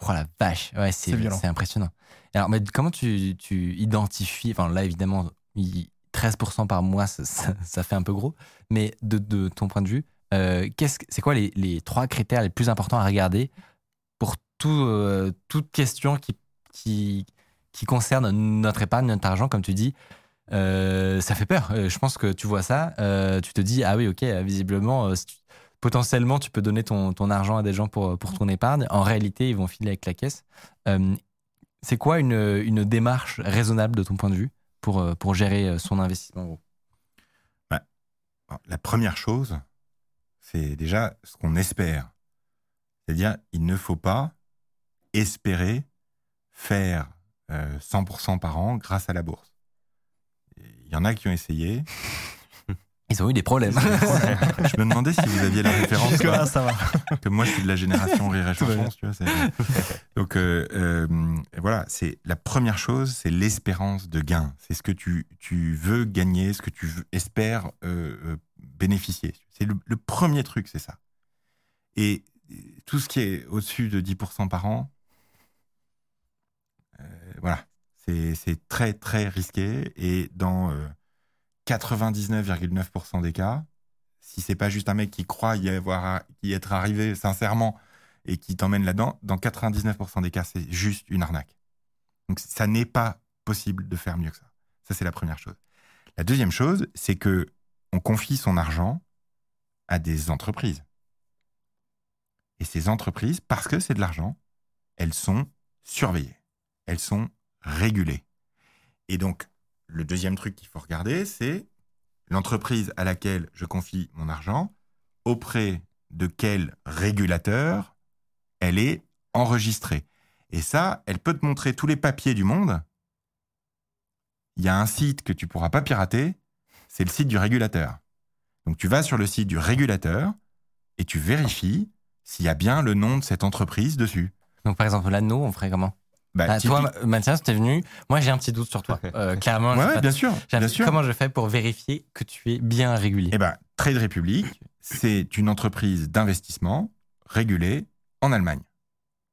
Oh la vache, ouais, c'est C'est impressionnant. Alors, mais comment tu, tu identifies, enfin là évidemment, il- 13% par mois, ça, ça- ça fait un peu gros, mais de, de ton point de vue, euh, qu'est-ce que- c'est quoi les, les trois critères les plus importants à regarder pour tout, euh, toute question qui, qui, qui concerne notre épargne, notre argent, comme tu dis euh, ça fait peur. Je pense que tu vois ça, tu te dis, ah oui, ok, visiblement, si tu- potentiellement, tu peux donner ton, argent à des gens pour, ton épargne. En réalité, ils vont filer avec la caisse. Euh, c'est quoi une, démarche raisonnable de ton point de vue pour, euh, gérer euh, son investissement en gros? Alors, La première chose, c'est déjà ce qu'on espère. C'est-à-dire, il ne faut pas espérer faire euh, 100% par an grâce à la bourse. Il y en a qui ont essayé. Ils ont eu des problèmes. Je me demandais si vous aviez la référence. Ça va. que moi, je suis de la génération rire et chanson, tu vois. Donc, euh, euh, voilà, c'est la première chose, c'est l'espérance de gain. C'est ce que tu, tu veux gagner, ce que tu veux- espères euh, euh, bénéficier. C'est le, le premier truc, c'est ça. Et tout ce qui est au-dessus de 10% par an, euh, voilà, c'est c'est très, très risqué. Et dans euh, 99,9% des cas, si c'est pas juste un mec qui croit y, avoir, y être arrivé sincèrement et qui t'emmène là-dedans, dans 99% des cas, c'est juste une arnaque. Donc ça n'est pas possible de faire mieux que ça. Ça, c'est la première chose. La deuxième chose, c'est que on confie son argent à des entreprises. Et ces entreprises, parce que c'est de l'argent, elles sont surveillées. Elles sont régulées. Et donc, le deuxième truc qu'il faut regarder, c'est l'entreprise à laquelle je confie mon argent, auprès de quel régulateur elle est enregistrée. Et ça, elle peut te montrer tous les papiers du monde. Il y a un site que tu pourras pas pirater, c'est le site du régulateur. Donc tu vas sur le site du régulateur et tu vérifies s'il y a bien le nom de cette entreprise dessus. Donc, par exemple, l'anneau, on ferait comment? Bah, Ah, Toi, typique- Mathias, t'es venu. Moi, j'ai un petit doute sur toi. Euh, clairement, Ouais, bien sûr, bien sûr. comment je fais pour vérifier que tu es bien régulier? Eh ben, Trade Republic, c'est une entreprise d'investissement régulée en Allemagne.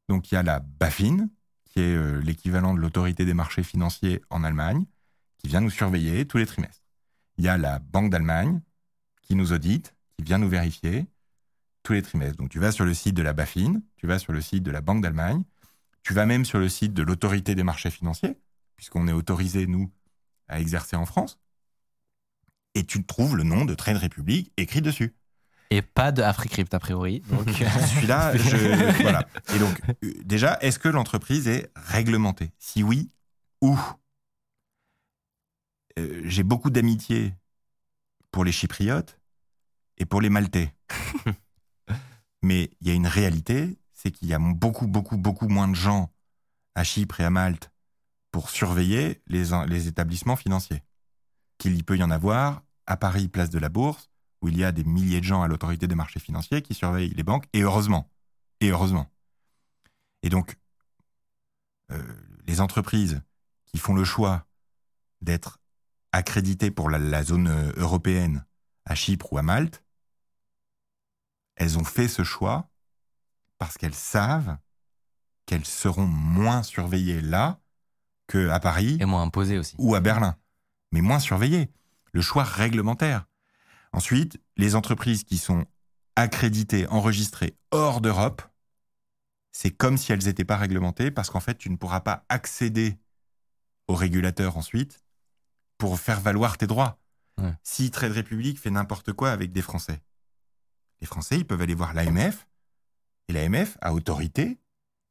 Donc il y a la BaFin, qui est euh, l'équivalent de l'autorité des marchés financiers en Allemagne, qui vient nous surveiller tous les trimestres. Il y a la Banque d'Allemagne, qui nous audite, qui vient nous vérifier tous les trimestres. Donc tu vas sur le site de la BaFin, tu vas sur le site de la Banque d'Allemagne, tu vas même sur le site de l'autorité des marchés financiers, puisqu'on est autorisé, nous, à exercer en France, et tu trouves le nom de Trade Republic écrit dessus. et pas de AfriCrypt a priori. Donc, Celui-là, je. Voilà. Et donc, euh, déjà, est-ce que l'entreprise est réglementée? Si oui, où? Euh, J'ai beaucoup d'amitié pour les Chypriotes et pour les Maltais. Mais il y a une réalité, c'est qu'il y a beaucoup, beaucoup, beaucoup moins de gens à Chypre et à Malte pour surveiller les, établissements financiers qu'il peut y en avoir à Paris, place de la Bourse, où il y a des milliers de gens à l'autorité des marchés financiers qui surveillent les banques, et heureusement. Et heureusement. Et donc, euh, les entreprises qui font le choix d'être accréditées pour la, la zone euh, européenne à Chypre ou à Malte, elles ont fait ce choix parce qu'elles savent qu'elles seront moins surveillées là qu'à Paris et moins imposé aussi. ou à Berlin, mais moins surveillées. Le choix réglementaire. Ensuite, les entreprises qui sont accréditées, enregistrées hors d'Europe, c'est comme si elles n'étaient pas réglementées parce qu'en fait, tu ne pourras pas accéder aux régulateurs ensuite pour faire valoir tes droits. Ouais. Si Trade Republic fait n'importe quoi avec des Français, les Français, ils peuvent aller voir l'AMF et l'AMF a autorité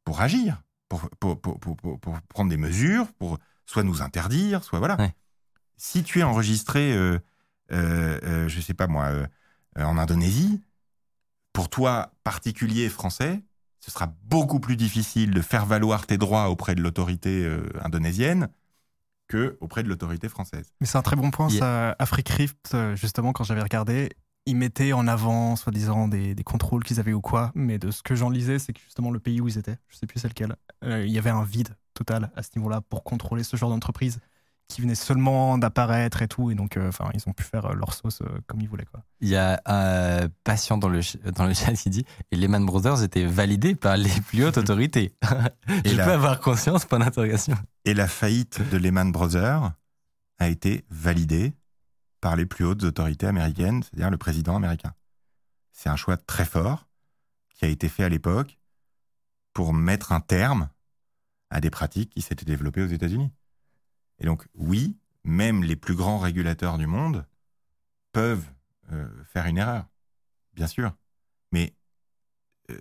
pour agir, pour, pour, pour, pour, pour- pour prendre des mesures, pour soit nous interdire, soit voilà. Ouais. Si tu es enregistré, euh, euh, euh, je sais pas moi, euh, euh, en Indonésie, pour toi, particulier français, ce sera beaucoup plus difficile de faire valoir tes droits auprès de l'autorité euh, indonésienne que auprès de l'autorité française. Mais c'est un très bon point, ça. Afrique Rift, justement, quand j'avais regardé, ils mettaient en avant, soi-disant, des, des contrôles qu'ils avaient ou quoi. Mais de ce que j'en lisais, c'est que justement, le pays où ils étaient, je sais plus c'est lequel, euh, il y avait un vide total à ce niveau-là pour contrôler ce genre d'entreprise qui venait seulement d'apparaître et tout. Et donc, euh, enfin, ils ont pu faire euh, leur sauce euh, comme ils voulaient, quoi. Il y a un patient dans le, dans le chat qui dit et Lehman Brothers étaient validés par les plus hautes autorités. Et Je peux avoir conscience, point d'interrogation. Et la faillite de Lehman Brothers a été validée par les plus hautes autorités américaines, c'est-à-dire le président américain. C'est un choix très fort qui a été fait à l'époque pour mettre un terme à des pratiques qui s'étaient développées aux États-Unis. Et donc, oui, même les plus grands régulateurs du monde peuvent euh, faire une erreur, bien sûr. Mais euh,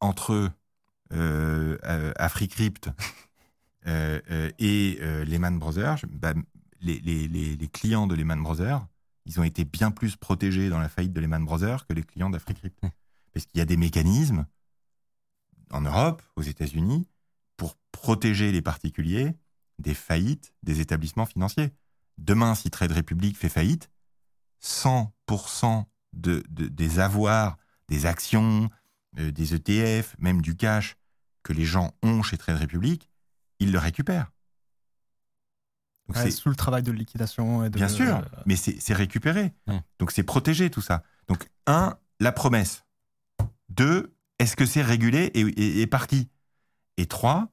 entre euh, AfriCrypt et Lehman Brothers, bah, les, les- les- les clients de Lehman Brothers, ils ont été bien plus protégés dans la faillite de Lehman Brothers que les clients d'AfriCrypt. Parce qu'il y a des mécanismes en Europe, aux États-Unis, pour protéger les particuliers des faillites des établissements financiers. Demain, si Trade Republic fait faillite, 100% de, de- des avoirs, des actions, euh, des ETF, même du cash que les gens ont chez Trade Republic, ils le récupèrent. Donc Ouais, c'est- sous le travail de liquidation et de. Bien sûr, euh, mais c'est récupéré. Donc c'est protégé tout ça. Donc un, la promesse. Deux, est-ce que c'est régulé et, et- et par qui Et trois,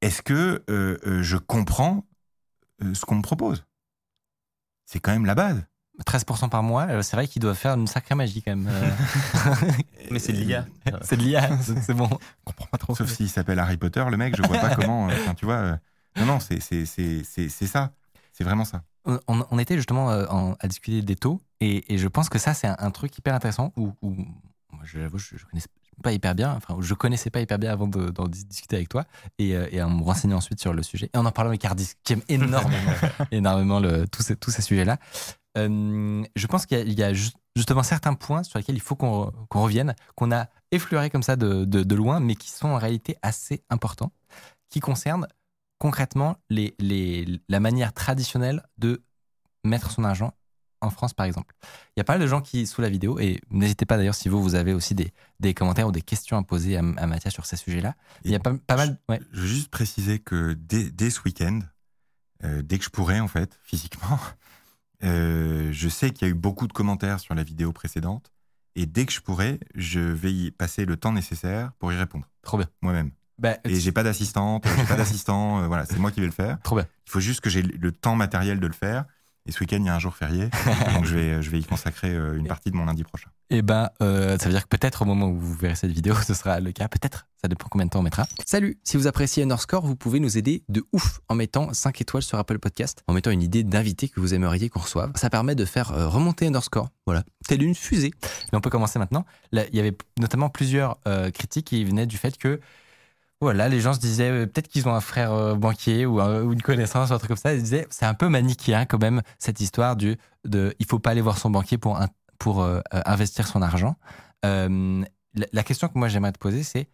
est-ce que euh, euh, je comprends ce qu'on me propose? C'est quand même la base. 13% par mois, c'est vrai qu'ils doivent faire une sacrée magie quand même. Euh, Mais c'est de l'IA. c'est de l'IA, c'est bon. je comprends pas trop. Sauf s'il s'appelle Harry Potter, le mec, je vois pas comment. euh, enfin, tu vois. Non, non, c'est ça. C'est vraiment ça. On, on était justement euh, en- à discuter des taux et, et je pense que ça c'est un, un truc hyper intéressant où, où moi, je l'avoue je, je connaissais pas hyper bien, enfin je connaissais pas hyper bien avant de- d'en dis- discuter avec toi et, euh, et en me renseignant ensuite sur le sujet et en en parlant avec Ardis qui aime énormément, énormément le, tous ces, tous ces sujets-là. Euh, je pense qu'il y a, y justement certains points sur lesquels il faut qu'on re- qu'on revienne, qu'on a effleurés comme ça de, de- de loin, mais qui sont en réalité assez importants, qui concernent concrètement les, les, la manière traditionnelle de mettre son argent en France, par exemple. Il y a pas mal de gens qui, sous la vidéo, et n'hésitez pas d'ailleurs si vous, vous avez aussi des, des commentaires ou des questions à poser à, à Mathias sur ces sujets-là. Il y a pas, pas mal... Ouais. Je veux juste préciser que dès, dès ce week-end, euh, dès que je pourrai, en fait, physiquement, euh, je sais qu'il y a eu beaucoup de commentaires sur la vidéo précédente. Et dès que je pourrai, je vais y passer le temps nécessaire pour y répondre, Trop bien. moi-même. Bah, Et j'ai pas d'assistante, j'ai pas d'assistant, euh, voilà, c'est moi qui vais le faire. Trop bien. Il faut juste que j'ai le temps matériel de le faire. Et ce week-end, il y a un jour férié, donc je vais, je vais y consacrer euh, une partie de mon lundi prochain. Et ben, euh, ça veut dire que peut-être au moment où vous verrez cette vidéo, ce sera le cas. Peut-être. Ça dépend combien de temps on mettra. Salut. Si vous appréciez Underscore, vous pouvez nous aider de ouf en mettant 5 étoiles sur Apple Podcast, en mettant une idée d'invité que vous aimeriez qu'on reçoive. Ça permet de faire remonter Underscore. Voilà. Telle une fusée. Mais on peut commencer maintenant. Là, il y avait notamment plusieurs euh, critiques qui venaient du fait que voilà, les gens se disaient euh, peut-être qu'ils ont un frère euh, banquier ou, un- ou une connaissance ou un truc comme ça. Ils disaient c'est un peu manichéen quand même cette histoire du de il faut pas aller voir son banquier pour pour euh, investir son argent. La, question que moi j'aimerais te poser c'est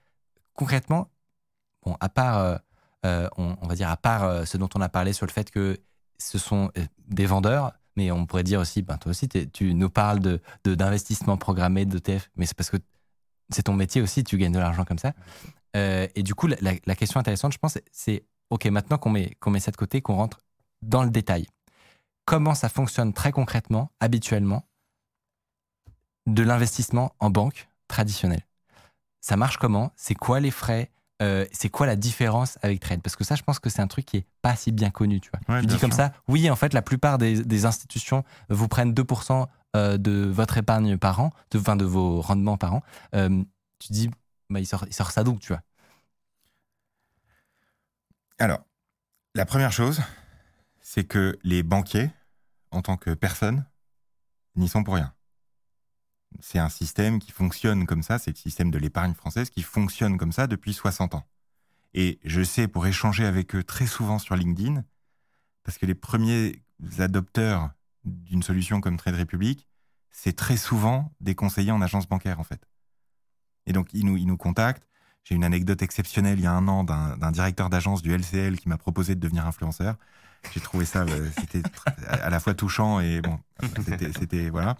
concrètement bon à part on, va dire à part ce dont on a parlé sur le fait que ce sont des vendeurs. Mais on pourrait dire aussi, ben toi aussi, tu nous parles de de- d'investissement programmé, d'ETF, mais c'est parce que c'est ton métier aussi, tu gagnes de l'argent comme ça. Euh, et du coup, la, question intéressante, je pense, c'est- OK, maintenant qu'on met, qu'on met ça de côté, qu'on rentre dans le détail. Comment ça fonctionne très concrètement, habituellement, de l'investissement en banque traditionnelle? Ça marche comment? C'est quoi les frais? Euh, C'est quoi la différence avec Trade? Parce que ça, je pense que c'est un truc qui est pas si bien connu. Tu, vois. Ouais, tu dis comme sûr. ça, oui, en fait, la plupart des, des institutions vous prennent 2% euh, de votre épargne par an, de, enfin, de vos rendements par an. Euh, tu dis, bah, il, sort, ça d'où, tu vois? Alors, La première chose, c'est que les banquiers, en tant que personnes, n'y sont pour rien. C'est un système qui fonctionne comme ça, c'est le système de l'épargne française qui fonctionne comme ça depuis 60 ans. Et je sais, pour échanger avec eux très souvent sur LinkedIn, parce que les premiers adopteurs d'une solution comme Trade Republic, c'est très souvent des conseillers en agence bancaire, en fait. Et donc, ils nous, ils nous contactent. J'ai une anecdote exceptionnelle il y a un an d'un directeur d'agence du LCL qui m'a proposé de devenir influenceur. J'ai trouvé ça, euh, c'était à la fois touchant et bon, c'était, voilà.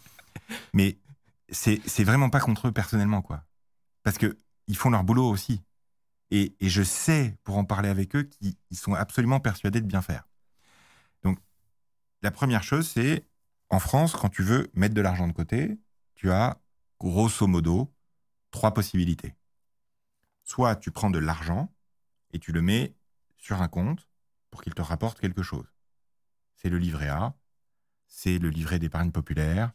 Mais c'est, c'est vraiment pas contre eux personnellement, quoi. Parce que ils font leur boulot aussi. Et, et je sais, pour en parler avec eux, qu'ils sont absolument persuadés de bien faire. Donc, la première chose, c'est en France, quand tu veux mettre de l'argent de côté, tu as grosso modo trois possibilités. Soit tu prends de l'argent et tu le mets sur un compte pour qu'il te rapporte quelque chose. C'est le livret A, c'est le livret d'épargne populaire,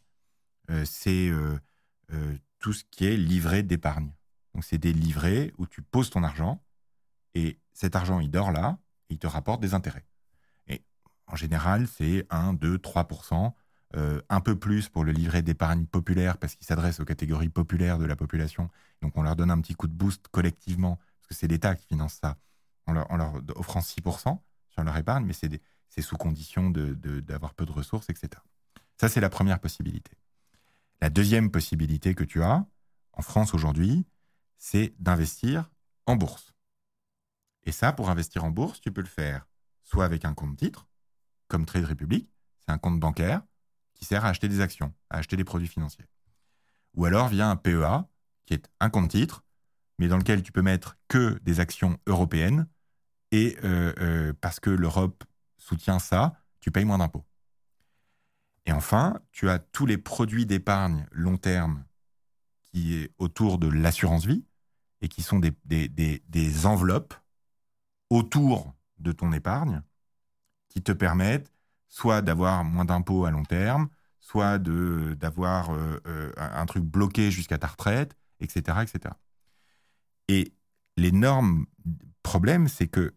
euh, c'est euh, euh, tout ce qui est livret d'épargne. Donc c'est des livrets où tu poses ton argent et cet argent il dort là et il te rapporte des intérêts. Et en général c'est 1, 2, 3 un peu plus pour le livret d'épargne populaire parce qu'il s'adresse aux catégories populaires de la population. Donc on leur donne un petit coup de boost collectivement parce que c'est l'État qui finance ça en leur, en leur offrant 6% sur leur épargne, mais c'est sous condition d'avoir peu de ressources, etc. Ça, c'est la première possibilité. La deuxième possibilité que tu as en France aujourd'hui, c'est d'investir en bourse. Et ça, pour investir en bourse, tu peux le faire soit avec un compte titre, comme Trade Republic, c'est un compte bancaire qui sert à acheter des actions, à acheter des produits financiers. Ou alors via un PEA, qui est un compte titre, mais dans lequel tu peux mettre que des actions européennes et euh, euh, parce que l'Europe soutient ça, tu payes moins d'impôts. Et enfin, tu as tous les produits d'épargne long terme qui est autour de l'assurance vie et qui sont des, des, enveloppes autour de ton épargne qui te permettent soit d'avoir moins d'impôts à long terme, soit d'avoir euh, un truc bloqué jusqu'à ta retraite, etc., etc. Et l'énorme problème, c'est que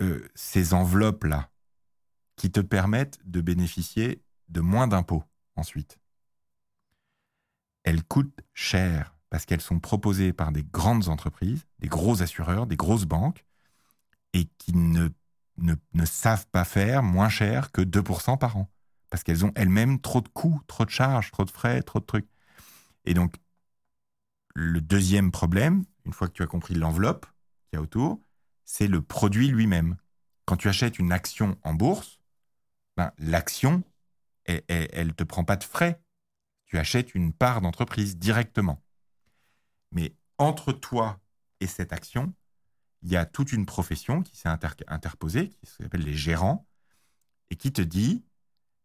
euh, ces enveloppes-là qui te permettent de bénéficier de moins d'impôts ensuite. Elles coûtent cher parce qu'elles sont proposées par des grandes entreprises, des gros assureurs, des grosses banques, et qui ne, ne, savent pas faire moins cher que 2% par an. Parce qu'elles ont elles-mêmes trop de coûts, trop de charges, trop de frais, trop de trucs. Et donc, le deuxième problème, une fois que tu as compris l'enveloppe qu'il y a autour, c'est le produit lui-même. Quand tu achètes une action en bourse, ben, l'action, elle ne te prend pas de frais. Tu achètes une part d'entreprise directement. Mais entre toi et cette action, il y a toute une profession qui s'est interposée, qui s'appelle les gérants, et qui te dit,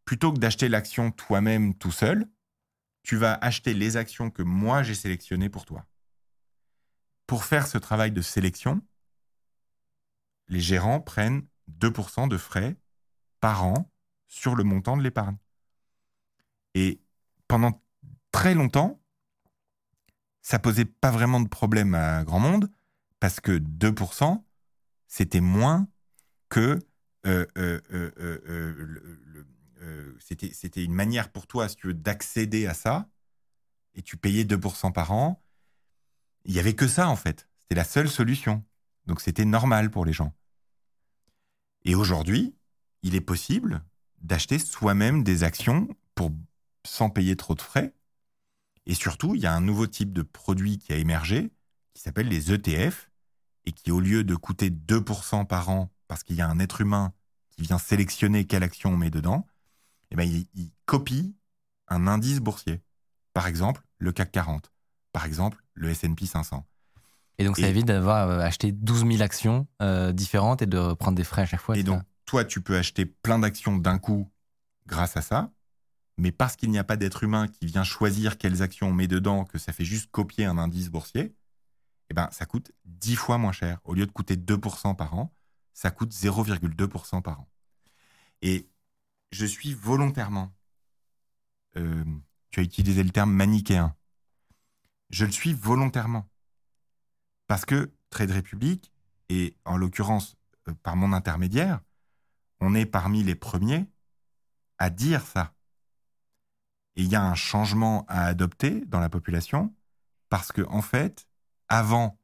plutôt que d'acheter l'action toi-même tout seul, tu vas acheter les actions que moi j'ai sélectionnées pour toi. Pour faire ce travail de sélection, les gérants prennent 2% de frais par an sur le montant de l'épargne. Et pendant très longtemps, ça posait pas vraiment de problème à grand monde parce que 2%, c'était moins que euh, euh, euh, c'était une manière pour toi, si tu veux, d'accéder à ça, et tu payais 2% par an. Il y avait que ça, en fait. C'était la seule solution. Donc c'était normal pour les gens. Et aujourd'hui, il est possible d'acheter soi-même des actions pour sans payer trop de frais. Et surtout, il y a un nouveau type de produit qui a émergé, qui s'appelle les ETF, et qui, au lieu de coûter 2% par an, parce qu'il y a un être humain qui vient sélectionner quelle action on met dedans, eh ben, il, il copie un indice boursier. Par exemple, le CAC 40. Par exemple, le S&P 500. Et donc, ça évite d'avoir euh, acheté 12 000 actions euh, différentes et de prendre des frais à chaque fois. Et donc, toi, tu peux acheter plein d'actions d'un coup grâce à ça. Mais parce qu'il n'y a pas d'être humain qui vient choisir quelles actions on met dedans, que ça fait juste copier un indice boursier, eh ben, ça coûte 10 fois moins cher. Au lieu de coûter 2% par an, ça coûte 0,2% par an. Et je suis volontairement, euh, tu as utilisé le terme manichéen, je le suis volontairement. Parce que Trade Republic, et en l'occurrence euh, par mon intermédiaire, on est parmi les premiers à dire ça. Et il y a un changement à adopter dans la population parce que, en fait, avant,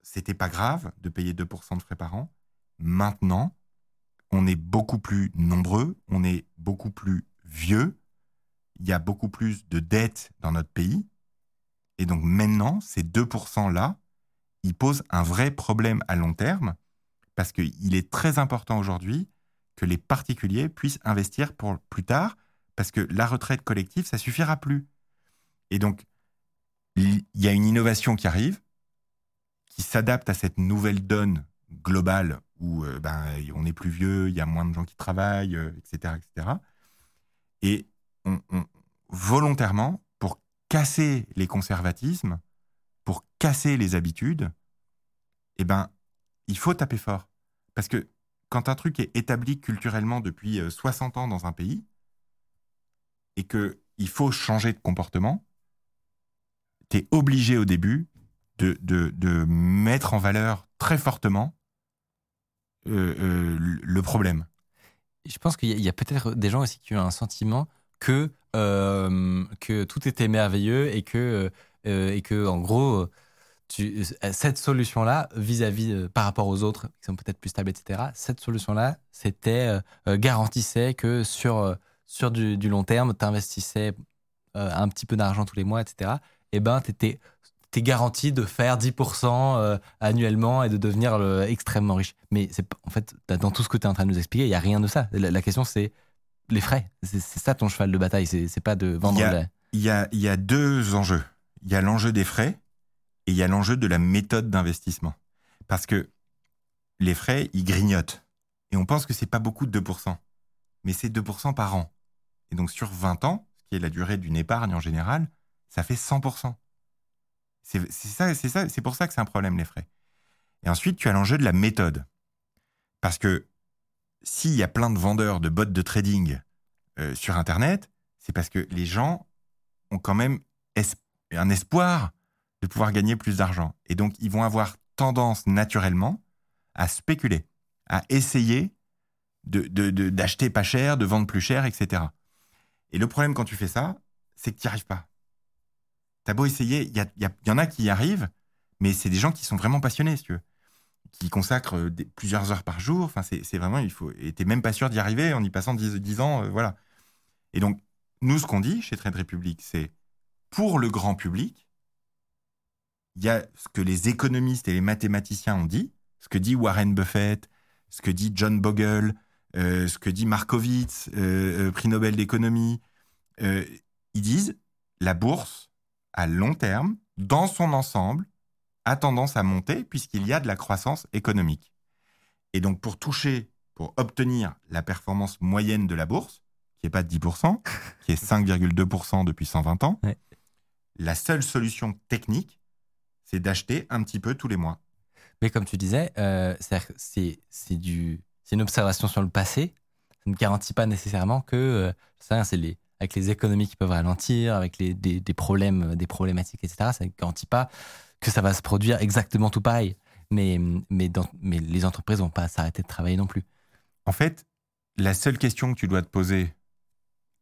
c'était pas grave de payer 2% de frais par an. Maintenant, on est beaucoup plus nombreux, on est beaucoup plus vieux, il y a beaucoup plus de dettes dans notre pays. Et donc maintenant, ces 2%-là, ils posent un vrai problème à long terme parce qu'il est très important aujourd'hui que les particuliers puissent investir pour plus tard parce que la retraite collective, ça suffira plus. Et donc, il y a une innovation qui arrive, qui s'adapte à cette nouvelle donne globale où euh, ben, on est plus vieux, il y a moins de gens qui travaillent, etc., euh, etc. Et on, volontairement, pour casser les conservatismes, pour casser les habitudes, eh ben, il faut taper fort. Parce que quand un truc est établi culturellement depuis 60 euh, ans dans un pays, et qu'il faut changer de comportement, tu es obligé au début de, de, mettre en valeur très fortement euh, euh, le problème. Je pense qu'il y a, peut-être des gens aussi qui ont un sentiment que, euh, que tout était merveilleux et que, et que en gros, cette solution-là, vis-à-vis par rapport aux autres qui sont peut-être plus stables, etc., cette solution-là, c'était garantissait que sur, sur du, du long terme, tu investissais un petit peu d'argent tous les mois, etc., et ben, tu étais t'es garanti de faire 10% euh, annuellement et de devenir extrêmement riche. Mais c'est en fait, dans tout ce que tu es en train de nous expliquer, il n'y a rien de ça. La, question, c'est les frais. C'est ça ton cheval de bataille. C'est pas de vendre. Il y, a, il, y a, deux enjeux. Il y a l'enjeu des frais et il y a l'enjeu de la méthode d'investissement. Parce que les frais, ils grignotent. Et on pense que c'est pas beaucoup de 2%. Mais c'est 2% par an. Et donc sur 20 ans, ce qui est la durée d'une épargne en général, ça fait 100%. C'est ça, c'est pour ça que c'est un problème les frais. Et ensuite, tu as l'enjeu de la méthode, parce que s'il y a plein de vendeurs de bots de trading euh, sur Internet, c'est parce que les gens ont quand même un espoir de pouvoir gagner plus d'argent, et donc ils vont avoir tendance naturellement à spéculer, à essayer d'acheter pas cher, de vendre plus cher, etc. Et le problème quand tu fais ça, c'est que tu n'y arrives pas. T'as beau essayer, il y, en a qui y arrivent, mais c'est des gens qui sont vraiment passionnés, si tu veux, qui consacrent euh, plusieurs heures par jour. Enfin, c'est vraiment, il faut. Et t'es même pas sûr d'y arriver en y passant 10, ans, euh, voilà. Et donc, nous, ce qu'on dit chez Trade Republic, c'est pour le grand public, il y a ce que les économistes et les mathématiciens ont dit, ce que dit Warren Buffett, ce que dit John Bogle, euh, ce que dit Markowitz, prix Nobel d'économie. ils disent la bourse, à long terme, dans son ensemble, a tendance à monter puisqu'il y a de la croissance économique. Et donc pour toucher, pour obtenir la performance moyenne de la bourse, qui n'est pas de 10%, qui est 5,2% depuis 120 ans, la seule solution technique, c'est d'acheter un petit peu tous les mois. Mais comme tu disais, euh, c'est une observation sur le passé. Ça ne garantit pas nécessairement que, euh, ça, c'est les, avec les économies qui peuvent ralentir, avec des, problèmes, des problématiques, etc. Ça ne garantit pas que ça va se produire exactement tout pareil. Mais, mais, les entreprises vont pas s'arrêter de travailler non plus. En fait, la seule question que tu dois te poser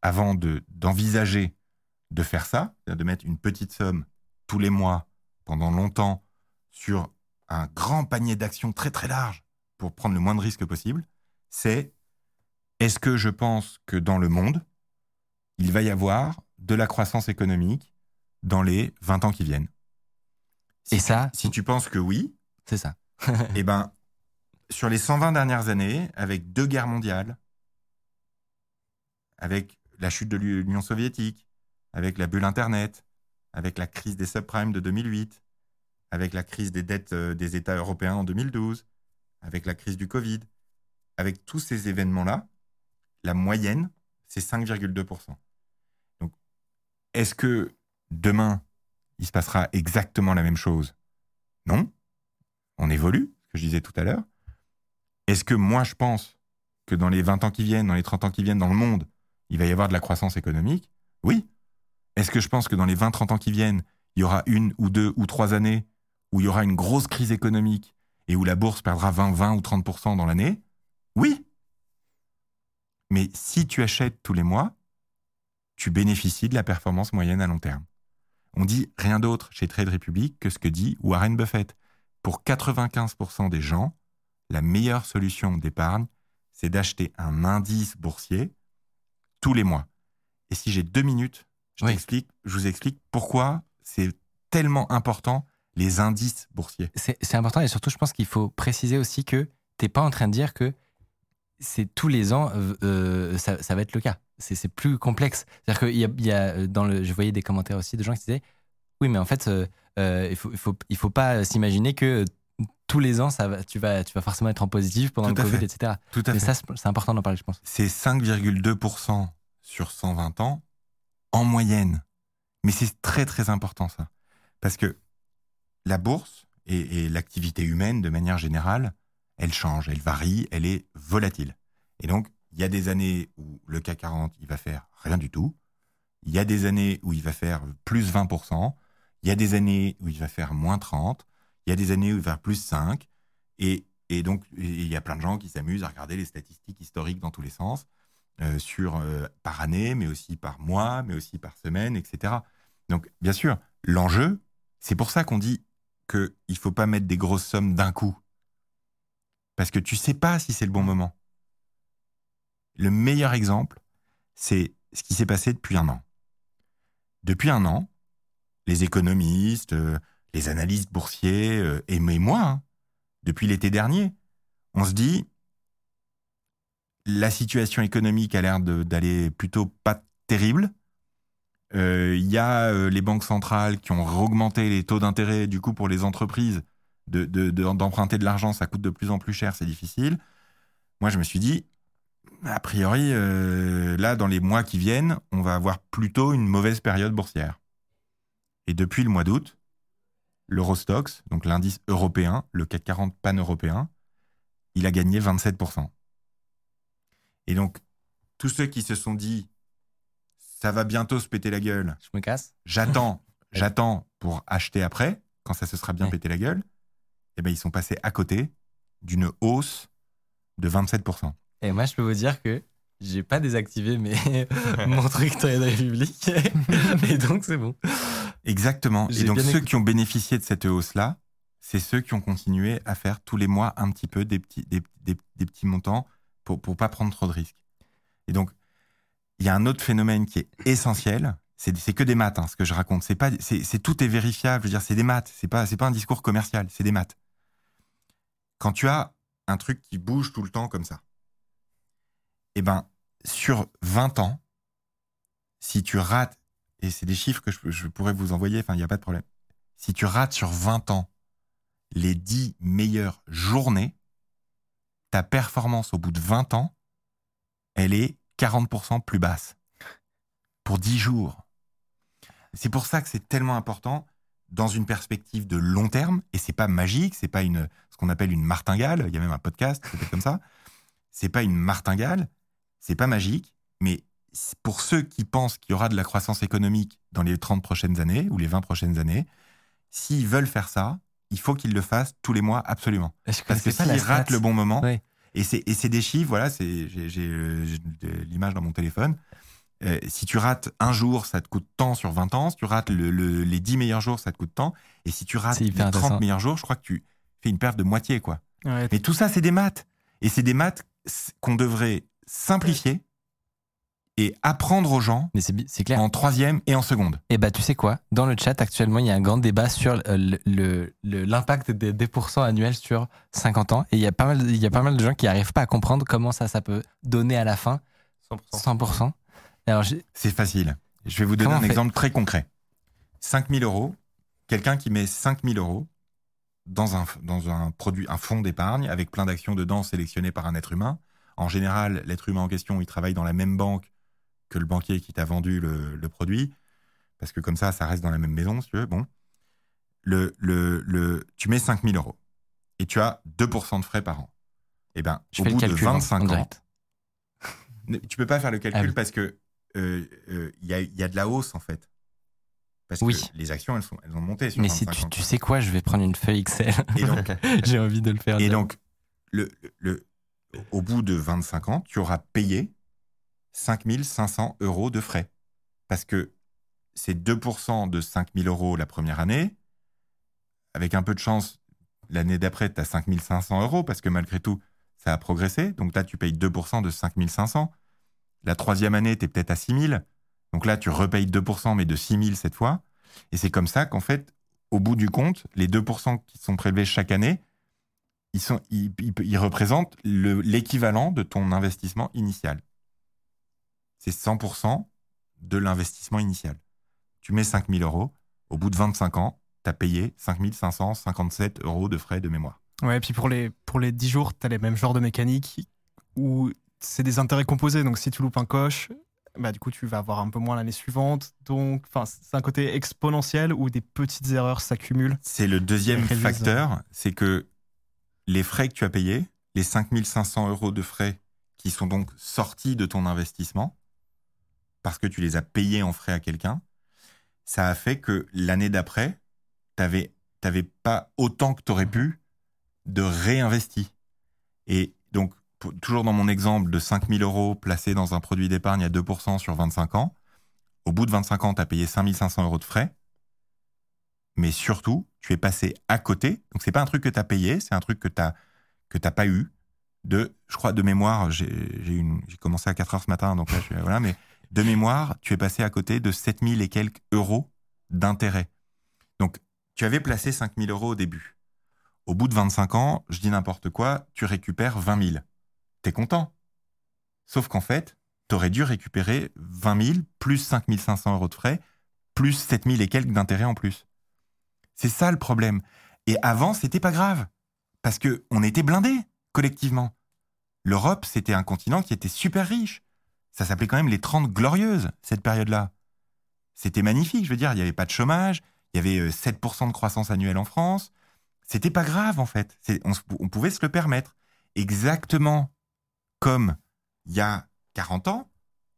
avant de, d'envisager de faire ça, de mettre une petite somme tous les mois pendant longtemps sur un grand panier d'actions très très large pour prendre le moins de risques possible, c'est est-ce que je pense que dans le monde, il va y avoir de la croissance économique dans les 20 ans qui viennent. Et ça Si tu penses que oui, c'est ça. eh ben, sur les 120 dernières années, avec deux guerres mondiales, avec la chute de l'Union soviétique, avec la bulle Internet, avec la crise des subprimes de 2008, avec la crise des dettes euh, des États européens en 2012, avec la crise du Covid, avec tous ces événements-là, la moyenne, c'est 5,2%. Est-ce que demain, il se passera exactement la même chose? Non. On évolue, ce que je disais tout à l'heure. Est-ce que moi, je pense que dans les 20 ans qui viennent, dans les 30 ans qui viennent dans le monde, il va y avoir de la croissance économique? Oui. Est-ce que je pense que dans les 20-30 ans qui viennent, il y aura une ou deux ou trois années où il y aura une grosse crise économique et où la bourse perdra 20, 20 ou 30% dans l'année? Oui. Mais si tu achètes tous les mois, tu bénéficies de la performance moyenne à long terme. On dit rien d'autre chez Trade Republic que ce que dit Warren Buffett. Pour 95% des gens, la meilleure solution d'épargne, c'est d'acheter un indice boursier tous les mois. Et si j'ai deux minutes, je, Oui. t'explique- je vous explique pourquoi c'est tellement important les indices boursiers. C'est c'est important et surtout, je pense qu'il faut préciser aussi que t'es pas en train de dire que c'est tous les ans, euh, ça, ça va être le cas. C'est plus complexe. C'est-à-dire qu'il y a, il y a, euh, dans le, je voyais des commentaires aussi de gens qui disaient, oui, mais en fait, euh, il faut, il faut, il faut pas s'imaginer que tous les ans, ça va, tu vas, tu vas forcément être en positif pendant Tout le Covid, fait. etc. Tout à Mais fait. ça, c'est c'est important d'en parler, je pense. c'est 5,2% sur 120 ans en moyenne. Mais c'est très très important ça. Parce que la bourse et, et l'activité humaine de manière générale, elle change, elle varie, elle est volatile. Et donc, il y a des années où le CAC 40, il va faire rien du tout. Il y a des années où il va faire plus 20%. Il y a des années où il va faire moins 30. Il y a des années où il va faire plus 5. Et, et donc, il y a plein de gens qui s'amusent à regarder les statistiques historiques dans tous les sens, euh, euh, par année, mais aussi par mois, mais aussi par semaine, etc. Donc, bien sûr, l'enjeu, c'est pour ça qu'on dit qu'il ne faut pas mettre des grosses sommes d'un coup. Parce que tu sais pas si c'est le bon moment. Le meilleur exemple, c'est ce qui s'est passé depuis un an. Depuis un an, les économistes, euh, les analystes boursiers, euh, et moi, hein, depuis l'été dernier, on se dit, la situation économique a l'air d'aller plutôt pas terrible. Euh, Il y a euh, les banques centrales qui ont augmenté les taux d'intérêt. Du coup, pour les entreprises, de- de- de- d'emprunter de, l'argent, ça coûte de plus en plus cher, c'est difficile. Moi, je me suis dit, a priori, euh, là, dans les mois qui viennent, on va avoir plutôt une mauvaise période boursière. Et depuis le mois d'août, l'Eurostox, donc l'indice européen, le CAC 40 pan-européen, il a gagné 27%. Et donc, tous ceux qui se sont dit, ça va bientôt se péter la gueule, Je me casse. j'attends, j'attends pour acheter après, quand ça se sera bien Ouais. pété la gueule, eh ben, ils sont passés à côté d'une hausse de 27%. Et moi, je peux vous dire que j'ai pas désactivé mes... mon truc Trade Republic. et donc, c'est bon. Exactement. Et donc, ceux écouté. qui ont bénéficié de cette hausse-là, c'est ceux qui ont continué à faire tous les mois un petit peu des petits, des, des- des petits montants pour ne pas prendre trop de risques. Et donc, il y a un autre phénomène qui est essentiel. C'est c'est que des maths, hein, ce que je raconte. C'est pas, c'est- tout est vérifiable. Je veux dire, c'est des maths. C'est pas, c'est pas un discours commercial. C'est des maths. Quand tu as un truc qui bouge tout le temps comme ça, eh ben, sur 20 ans, si tu rates, et c'est des chiffres que je, pourrais vous envoyer, enfin, il n'y a pas de problème. Si tu rates sur 20 ans les 10 meilleures journées, ta performance au bout de 20 ans, elle est 40% plus basse. Pour 10 jours. C'est pour ça que c'est tellement important dans une perspective de long terme, et c'est pas magique, c'est pas une, ce qu'on appelle une martingale, il y a même un podcast qui comme ça, c'est pas une martingale, c'est pas magique, mais pour ceux qui pensent qu'il y aura de la croissance économique dans les 30 prochaines années ou les 20 prochaines années, s'ils veulent faire ça, il faut qu'ils le fassent tous les mois absolument. Parce que s'ils ratent le bon moment, Ouais. et c'est des chiffres, voilà, j'ai l'image dans mon téléphone. Euh, si tu rates un jour, ça te coûte tant sur 20 ans. Si tu rates le- le- les 10 meilleurs jours, ça te coûte tant. Et si tu rates les hyper 30 intéressant. meilleurs jours, je crois que tu fais une perte de moitié, quoi. Ouais, Mais tout ça, c'est des maths. Et c'est des maths qu'on devrait simplifier et apprendre aux gens Mais c'est clair. en troisième et en seconde. Et bah, tu sais quoi? Dans le chat, actuellement, il y a un grand débat sur euh, le- le- le- l'impact des, des pourcents annuels sur 50 ans. Et il y, a pas mal, il y a pas mal de gens qui n'arrivent pas à comprendre comment ça, ça peut donner à la fin 100%. 100%. Alors, C'est facile. Je vais vous donner Comment un exemple très concret. 5000 euros, quelqu'un qui met 5000 euros dans un, dans un produit, un fonds d'épargne avec plein d'actions dedans sélectionnées par un être humain. En général, l'être humain en question, il travaille dans la même banque que le banquier qui t'a vendu le, le produit, parce que comme ça, ça reste dans la même maison, si tu veux. Bon. Le, le, le, tu mets 5000 euros et tu as 2% de frais par an. Eh ben, je au bout de en- 25 en ans, Tu peux pas faire le calcul Ah oui. parce que il y, a, y a de la hausse en fait. Parce Oui. que les actions, elles, sont, elles ont monté sur Mais si 25 tu, sais quoi, je vais prendre une feuille Excel. J'ai envie de le faire. et donc le, le- au bout de 25 ans, tu auras payé 5500 euros de frais. Parce que c'est 2% de 5000 euros la première année. Avec un peu de chance, l'année d'après, tu as 5500 euros parce que malgré tout, ça a progressé. Donc là, tu payes 2% de 5500. La troisième année, tu es peut-être à 6000. Donc là, tu repayes 2%, mais de 6000 cette fois. Et c'est comme ça qu'en fait, au bout du compte, les 2% qui sont prélevés chaque année, ils, sont, ils, représentent le- l'équivalent de ton investissement initial. C'est 100% de l'investissement initial. Tu mets 5000 euros, au bout de 25 ans, tu as payé 5557 euros de frais de mémoire. Ouais, et puis pour les, pour les 10 jours, tu as les mêmes genres de mécaniques où c'est des intérêts composés. Donc si tu loupes un coche, bah, du coup, tu vas avoir un peu moins l'année suivante. Donc, c'est un côté exponentiel où des petites erreurs s'accumulent. C'est le deuxième facteur, c'est que les frais que tu as payés, les 5500 euros de frais qui sont donc sortis de ton investissement, parce que tu les as payés en frais à quelqu'un, ça a fait que l'année d'après, tu n'avais pas autant que tu aurais pu de réinvesti. Et toujours dans mon exemple de 5000 euros placés dans un produit d'épargne à 2% sur 25 ans, au bout de 25 ans, tu as payé 5500 euros de frais, mais surtout, tu es passé à côté. Donc, c'est pas un truc que tu as payé, c'est un truc que tu n'as pas eu. De, je crois, de mémoire, j'ai commencé à 4 heures ce matin, donc là, je voilà, mais de mémoire, tu es passé à côté de 7000 et quelques euros d'intérêt. Donc, tu avais placé 5000 euros au début. Au bout de 25 ans, je dis n'importe quoi, tu récupères 20 000. T'es content. Sauf qu'en fait, tu aurais dû récupérer 20 000 plus 5 500 euros de frais, plus 7 000 et quelques d'intérêt en plus. C'est ça le problème. Et avant, c'était pas grave. Parce que on était blindés, collectivement. L'Europe, c'était un continent qui était super riche. Ça s'appelait quand même les 30 glorieuses, cette période-là. C'était magnifique, je veux dire, il n'y avait pas de chômage, il y avait euh, 7% de croissance annuelle en France. C'était pas grave, en fait. On pouvait se le permettre. Exactement comme il y a 40 ans,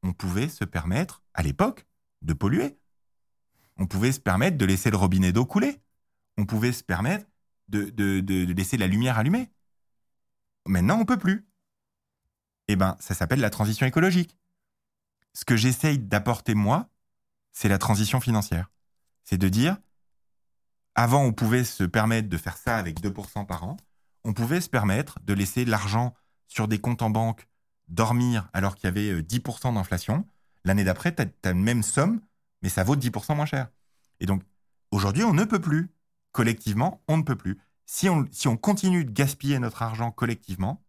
on pouvait se permettre, à l'époque, de polluer. On pouvait se permettre de laisser le robinet d'eau couler. On pouvait se permettre de, laisser la lumière allumée. Maintenant, on peut plus. Eh ben, ça s'appelle la transition écologique. Ce que j'essaye d'apporter, moi, c'est la transition financière. C'est de dire, avant, on pouvait se permettre de faire ça avec 2% par an. On pouvait se permettre de laisser l'argent sur des comptes en banque dormir alors qu'il y avait euh, 10% d'inflation. L'année d'après, tu as, la même somme, mais ça vaut 10% moins cher. Et donc, aujourd'hui, on ne peut plus. Collectivement, on ne peut plus. Si on, si on continue de gaspiller notre argent collectivement,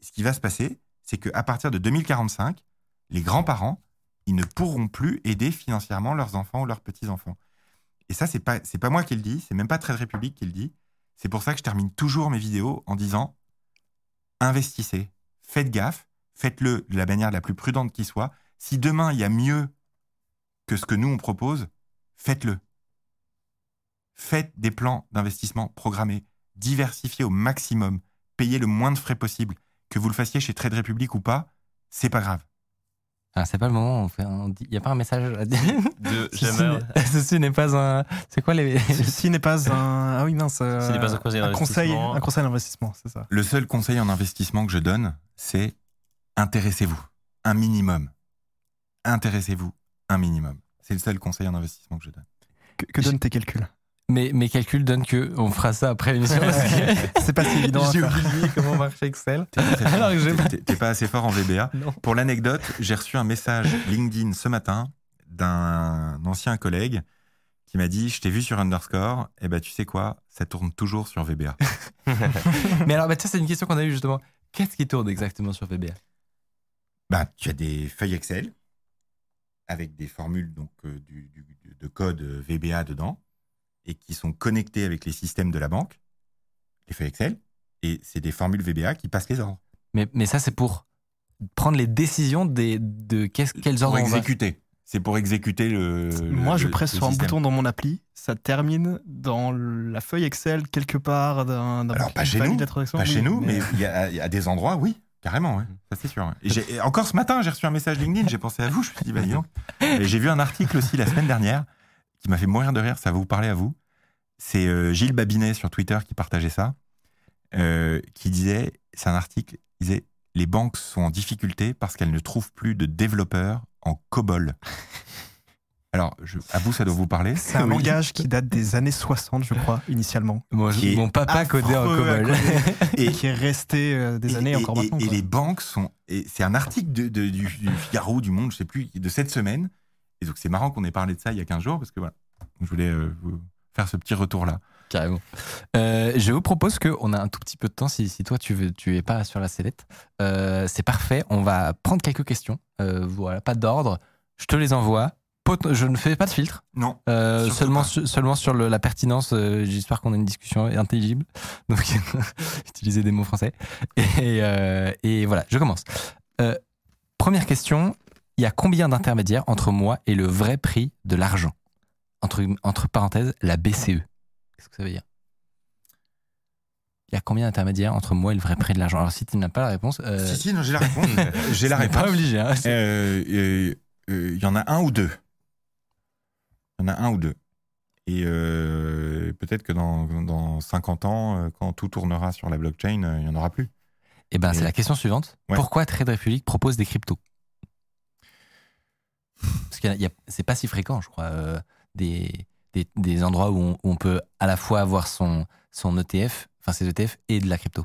ce qui va se passer, c'est qu'à partir de 2045, les grands-parents, ils ne pourront plus aider financièrement leurs enfants ou leurs petits-enfants. Et ça, c'est pas, pas moi qui le dis, c'est même pas Trade République qui le dit. C'est pour ça que je termine toujours mes vidéos en disant investissez, faites gaffe, faites-le de la manière la plus prudente qui soit. Si demain il y a mieux que ce que nous on propose, faites-le. Faites des plans d'investissement programmés, diversifiez au maximum, payez le moins de frais possible. Que vous le fassiez chez Trade Republic ou pas, c'est pas grave. Ah, c'est pas le moment, on fait un- il n'y a pas un message à dire. De Ceci jamais. n'est- Ceci n'est pas un. C'est quoi les. Ceci n'est pas un. Ah oui, mince. euh, Ce n'est pas un conseil un conseil, d'investissement. un conseil d'investissement, c'est ça. Le seul conseil en investissement que je donne, c'est intéressez-vous un minimum. Intéressez-vous un minimum. C'est le seul conseil en investissement que je donne. Que, que donnent tes calculs? Mes, mes calculs donnent que on fera ça après l'émission parce que C'est pas si évident j'ai oublié comment marche Excel. T'es pas, pas- t'es- t'es pas assez fort en VBA. Non. Pour l'anecdote, j'ai reçu un message LinkedIn ce matin d'un ancien collègue qui m'a dit Je t'ai vu sur Underscore, et ben tu sais quoi, ça tourne toujours sur VBA. Mais alors, bah, ça, c'est une question qu'on a eue justement. Qu'est-ce qui tourne exactement sur VBA Bah, tu as des feuilles Excel avec des formules donc, euh, du- du- de code VBA dedans et qui sont connectées avec les systèmes de la banque, les feuilles Excel, et c'est des formules VBA qui passent les ordres. mais, mais ça, c'est pour prendre les décisions des, de qu'est-ce, quels pour ordres on va. exécuter. C'est pour exécuter le. Moi, le- je presse sur un système. bouton dans mon appli, ça termine dans la feuille Excel quelque part d'un. Alors, pas chez nous, Pas oui, chez nous, mais il y, a il y a des endroits, oui, carrément, ouais. ça c'est sûr. ouais. Et j'ai- et encore ce matin, j'ai reçu un message LinkedIn, j'ai pensé à vous, je me suis dit, bah dis donc. Et j'ai vu un article aussi la semaine dernière qui m'a fait mourir de rire, ça va vous parler à vous. C'est euh, Gilles Babinet sur Twitter qui partageait ça, euh, qui disait, c'est un article, il disait, les banques sont en difficulté parce qu'elles ne trouvent plus de développeurs en COBOL. Alors, je, à vous, ça doit vous parler. C'est un Oui. langage qui date des années 60, je crois, initialement. Moi, mon papa codait en COBOL. Et- Et qui est resté euh, des années et, encore et- maintenant. et quoi. les banques sont. C'est un article de, de- du, du Figaro, du Monde, je sais plus, de cette semaine. Et donc, c'est marrant qu'on ait parlé de ça il y a 15 jours parce que voilà, je voulais euh, vous faire ce petit retour-là. Carrément. Euh, je vous propose qu'on a un tout petit peu de temps. Si, si toi, tu veux, tu es pas sur la sellette, euh, c'est parfait. On va prendre quelques questions. Euh, voilà, pas d'ordre. Je te les envoie. Pot- Je ne fais pas de filtre. Non, Euh, seulement, pas. su- seulement sur le- la pertinence. euh, J'espère qu'on a une discussion intelligible. Donc, utiliser des mots français. Et, euh, et voilà, je commence. Euh, première question. Il y a combien d'intermédiaires entre moi et le vrai prix de l'argent? Entre, entre parenthèses, la BCE. Qu'est-ce que ça veut dire? Il y a combien d'intermédiaires entre moi et le vrai prix de l'argent? Alors, si tu n'as pas la réponse, euh, si, si, non, j'ai la réponse. j'ai la réponse. pas obligé. hein. Euh, euh, euh, Il y en a un ou deux. Il y en a un ou deux. Et peut-être que dans, dans 50 ans, quand tout tournera sur la blockchain, il n'y en aura plus. Eh ben, c'est la question suivante. Ouais. Pourquoi Trade Republic propose des cryptos? Parce que c'est pas si fréquent, je crois, des, des, endroits où on, peut à la fois avoir son, son ETF, enfin ses ETF et de la crypto.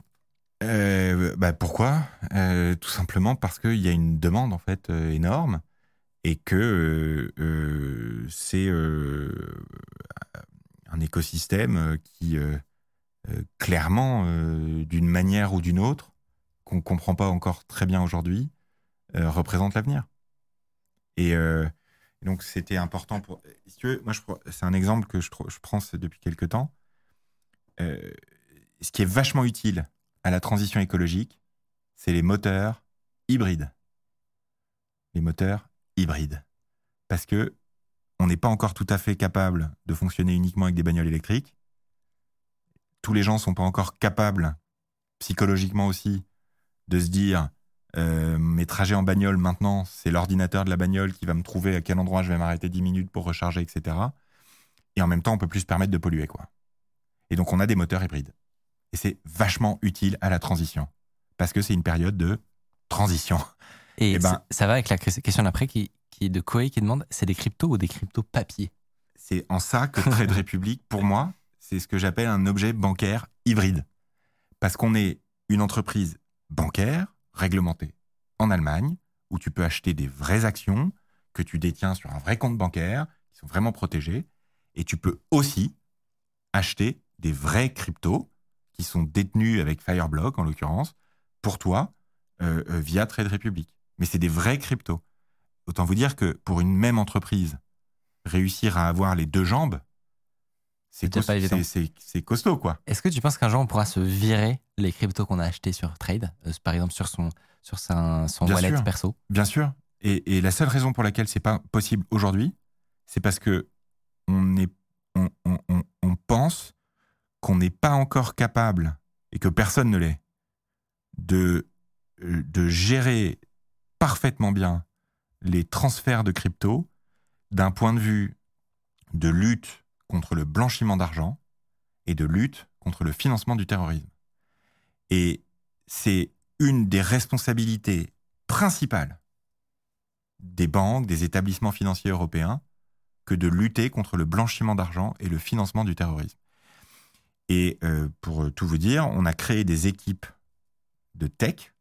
Euh, bah, pourquoi? Euh, Tout simplement parce qu'il y a une demande en fait euh, énorme et que c'est un écosystème qui clairement, d'une manière ou d'une autre, qu'on comprend pas encore très bien aujourd'hui, représente l'avenir. Et donc c'était important pour. C'est un exemple que je, prends depuis quelques temps. Euh, ce qui est vachement utile à la transition écologique, c'est les moteurs hybrides. Les moteurs hybrides. Parce que on n'est pas encore tout à fait capable de fonctionner uniquement avec des bagnoles électriques. Tous les gens ne sont pas encore capables, psychologiquement aussi, de se dire euh, mes trajets en bagnole maintenant, c'est l'ordinateur de la bagnole qui va me trouver à quel endroit je vais m'arrêter 10 minutes pour recharger, etc. Et en même temps, on peut plus se permettre de polluer, quoi. Et donc, on a des moteurs hybrides. Et c'est vachement utile à la transition. Parce que c'est une période de transition. Et Eh ben- ça va avec la question d'après qui, qui est de Koei qui demande c'est des cryptos ou des cryptos papier C'est en ça que Trade Republic, pour moi, c'est ce que j'appelle un objet bancaire hybride. Parce qu'on est une entreprise bancaire réglementée en Allemagne, où tu peux acheter des vraies actions que tu détiens sur un vrai compte bancaire, qui sont vraiment protégées, et tu peux aussi acheter des vrais cryptos qui sont détenus avec Fireblock, en l'occurrence, pour toi, euh, euh, via Trade Republic. Mais c'est des vrais cryptos. Autant vous dire que pour une même entreprise, réussir à avoir les deux jambes, c'est C'est déjà cos- pas évident. c'est- c'est- c'est costaud, quoi. Est-ce que tu penses qu'un jour on pourra se virer les cryptos qu'on a achetés sur Trade, euh, par exemple sur son, sur son Bien wallet sûr. perso? Bien sûr. Et, et la seule raison pour laquelle c'est pas possible aujourd'hui, c'est parce que on, est, on, on- on- on pense qu'on n'est pas encore capable, et que personne ne l'est, de, euh, de gérer parfaitement bien les transferts de crypto d'un point de vue de lutte contre le blanchiment d'argent et de lutte contre le financement du terrorisme. Et c'est une des responsabilités principales des banques, des établissements financiers européens, que de lutter contre le blanchiment d'argent et le financement du terrorisme. Et euh, pour tout vous dire, on a créé des équipes de tech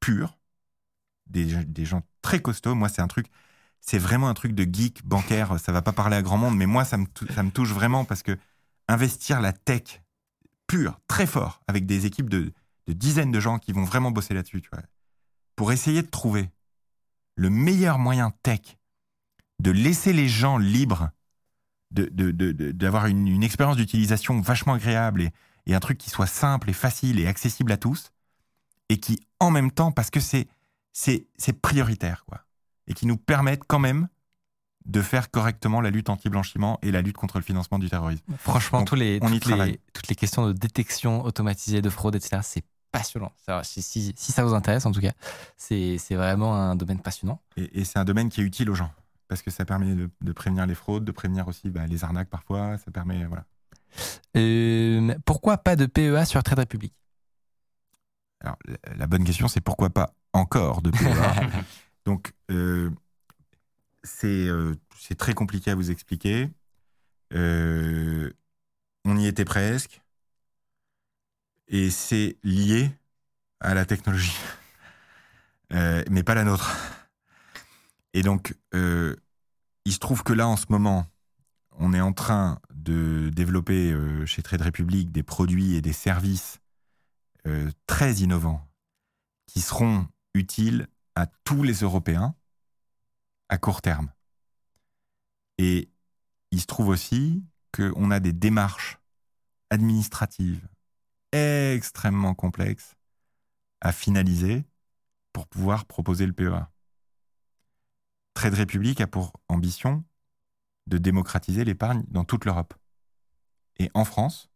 pures, des, des gens très costauds. Moi, c'est un truc, c'est vraiment un truc de geek bancaire. Ça va pas parler à grand monde, mais moi, ça me, touche vraiment parce que investir la tech pure, très fort, avec des équipes de, dizaines de gens qui vont vraiment bosser là-dessus, tu vois, pour essayer de trouver le meilleur moyen tech de laisser les gens libres d'avoir une, expérience d'utilisation vachement agréable et, et un truc qui soit simple et facile et accessible à tous et qui en même temps parce que c'est prioritaire quoi et qui nous permettent quand même de faire correctement la lutte anti-blanchiment et la lutte contre le financement du terrorisme. Franchement, Donc, tous les, on y toutes, les, travaille. toutes les questions de détection automatisée de fraude, etc., c'est passionnant. Si, si- si ça vous intéresse, en tout cas, c'est vraiment un domaine passionnant. Et, et c'est un domaine qui est utile aux gens parce que ça permet de, de prévenir les fraudes, de prévenir aussi bah, les arnaques parfois. Ça permet voilà. Euh, pourquoi pas de PEA sur Trade Republic? Alors, la bonne question, c'est pourquoi pas encore de PEA Donc, euh, c'est euh, c'est très compliqué à vous expliquer. Euh, on y était presque. Et c'est lié à la technologie, mais pas la nôtre. Et donc, il se trouve que là, en ce moment, on est en train de développer chez Trade Republic des produits et des services très innovants qui seront utiles à tous les Européens à court terme. Et il se trouve aussi qu'on a des démarches administratives extrêmement complexes à finaliser pour pouvoir proposer le PEA. Trade Republic a pour ambition de démocratiser l'épargne dans toute l'Europe. Et en France,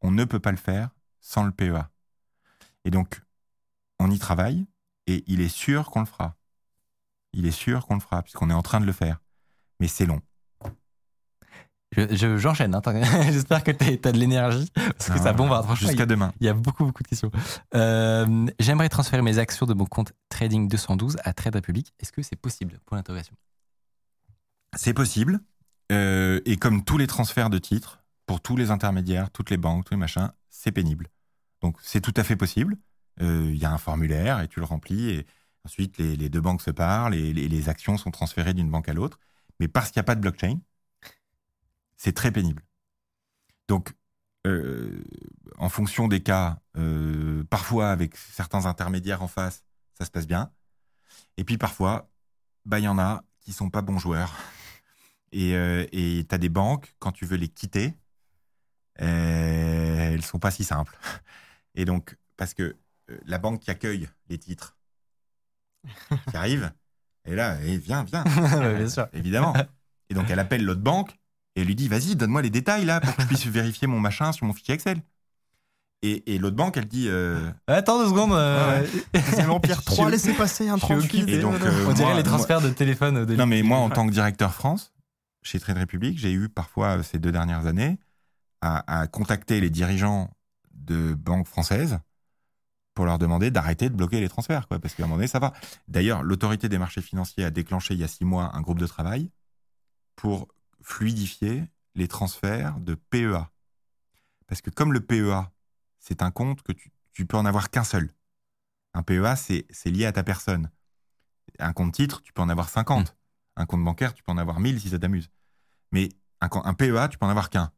on ne peut pas le faire sans le PEA. Et donc, on y travaille et il est sûr qu'on le fera. Il est sûr qu'on le fera puisqu'on est en train de le faire. Mais c'est long. Je- je- J'enchaîne. hein. J'espère que tu as de l'énergie. Parce que Non, ça bombarde. Franchement, Jusqu'à demain. il y a beaucoup, beaucoup de questions. Euh, J'aimerais transférer mes actions de mon compte Trading 212 à Trade Republic. Est-ce que c'est possible? Pour l'interrogation. C'est possible. Euh, et comme tous les transferts de titres, pour tous les intermédiaires, toutes les banques, tous les machins, c'est pénible. Donc c'est tout à fait possible. Euh, Il y a un formulaire et tu le remplis et ensuite les, deux banques se parlent et les, actions sont transférées d'une banque à l'autre. Mais parce qu'il n'y a pas de blockchain, c'est très pénible. Donc euh, en fonction des cas, euh, parfois avec certains intermédiaires en face, ça se passe bien. Et puis parfois, bah il y en a qui sont pas bons joueurs. Et tu as des banques, quand tu veux les quitter, euh, elles sont pas si simples. Et donc, parce que euh, la banque qui accueille les titres, qui arrive, et là, et viens, viens, Bien sûr. évidemment. Et donc, elle appelle l'autre banque et elle lui dit, vas-y, donne-moi les détails là pour que je puisse vérifier mon machin sur mon fichier Excel. Et, et l'autre banque, elle dit, euh, Attends deux secondes. euh, C'est l'Empire 3, Je- laissez passer un je suis 38. occupé. Et donc, euh, On dirait moi- les transferts de téléphone. De Non, mais moi, en tant que directeur France, chez Trade Republic, j'ai eu parfois euh, ces deux dernières années à, à contacter les dirigeants de banques françaises pour leur demander d'arrêter de bloquer les transferts, quoi, parce qu'à un moment donné, ça va. D'ailleurs, l'autorité des marchés financiers a déclenché il y a six mois un groupe de travail pour fluidifier les transferts de PEA. Parce que comme le PEA, c'est un compte que tu, tu peux en avoir qu'un seul. Un PEA, c'est lié à ta personne. Un compte titre, tu peux en avoir 50. Un compte bancaire, tu peux en avoir 1000 si ça t'amuse. Mais un PEA, tu peux en avoir qu'un.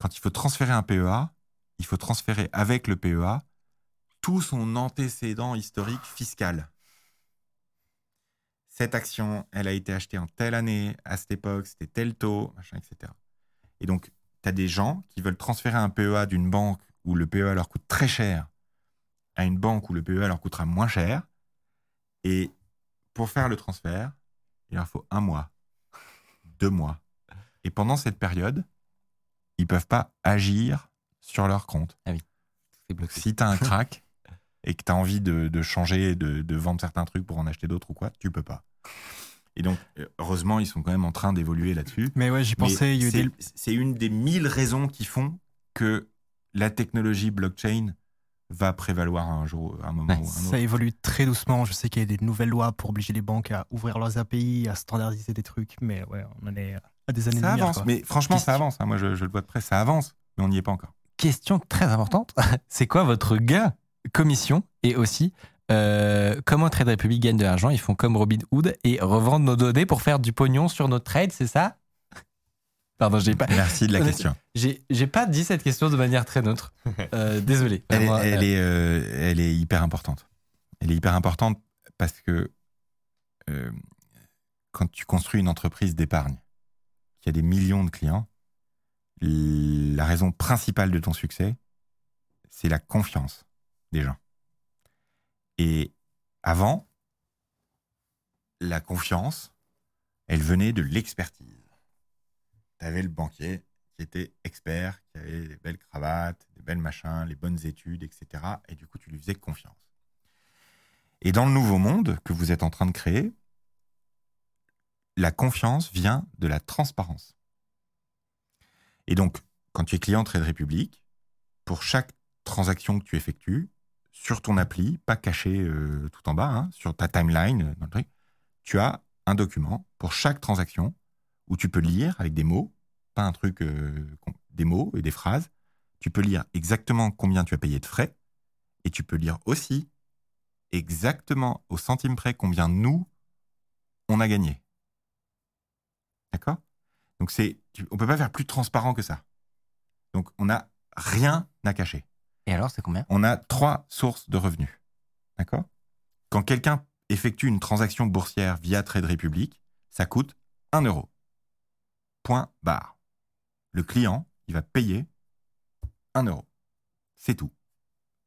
Quand il faut transférer un PEA, il faut transférer avec le PEA tout son antécédent historique fiscal. Cette action, elle a été achetée en telle année, à cette époque, c'était tel taux, machin, etc. Et donc, tu as des gens qui veulent transférer un PEA d'une banque où le PEA leur coûte très cher à une banque où le PEA leur coûtera moins cher. Et pour faire le transfert, il leur faut un mois, deux mois. Et pendant cette période, ils peuvent pas agir sur leur compte. C'est bloqué. Si tu as un crack et que tu as envie de, de changer, de, de vendre certains trucs pour en acheter d'autres ou quoi, tu peux pas. Et donc, euh, heureusement, ils sont quand même en train d'évoluer là-dessus. Mais ouais, j'y pensais. C'est- des... Une des mille raisons qui font que la technologie blockchain va prévaloir un jour, un moment Ouais, ou un Ça autre. évolue très doucement. Je sais qu'il y a des nouvelles lois pour obliger les banques à ouvrir leurs API, à standardiser des trucs. Mais ouais, on en est à des Ça années-lumière. avance, mais franchement, ça avance. hein. Moi, je, je le vois de près, ça avance, mais on n'y est pas encore. Question très importante. C'est quoi votre gain? Commission Et aussi, euh, comment Trade Republic gagne de l'argent Ils font comme Robin Hood et revendent nos données pour faire du pognon sur nos trades, c'est ça? Pardon, j'ai pas, Merci de la question. j'ai, pas dit cette question de manière très neutre. Euh, désolé. Elle, est- Vraiment, elle euh, est, euh, elle est hyper importante. Elle est hyper importante parce que euh, quand tu construis une entreprise d'épargne qui a des millions de clients, la raison principale de ton succès, c'est la confiance des gens. Et avant, la confiance, elle venait de l'expertise. Tu avais le banquier qui était expert, qui avait des belles cravates, des belles machins, les bonnes études, etc. Et du coup, tu lui faisais confiance. Et dans le nouveau monde que vous êtes en train de créer, la confiance vient de la transparence. Et donc, quand tu es client Trade Republic, pour chaque transaction que tu effectues, sur ton appli, pas caché euh, tout en bas, hein, sur ta timeline, euh, tu as un document pour chaque transaction où tu peux lire avec des mots, pas un truc, euh, des mots et des phrases. Tu peux lire exactement combien tu as payé de frais et tu peux lire aussi exactement au centime près combien nous, on a gagné. D'accord? Donc, c'est, on peut pas faire plus transparent que ça. Donc, on n'a rien à cacher Et alors, c'est combien? On a trois sources de revenus. D'accord? Quand quelqu'un effectue une transaction boursière via Trade Republic, ça coûte 1 euro. Point barre. Le client, il va payer 1 euro. C'est tout.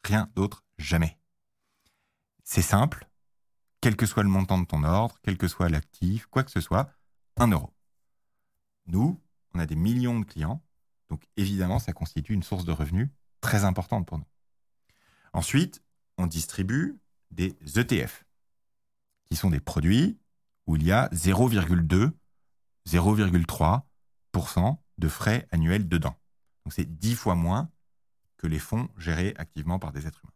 Rien d'autre, jamais. C'est simple. Quel que soit le montant de ton ordre, quel que soit l'actif, quoi que ce soit, 1 euro. Nous, on a des millions de clients, donc évidemment, ça constitue une source de revenus très importante pour nous. Ensuite, on distribue des ETF, qui sont des produits où il y a 0,2, 0,3% de frais annuels dedans. Donc c'est 10 fois moins que les fonds gérés activement par des êtres humains.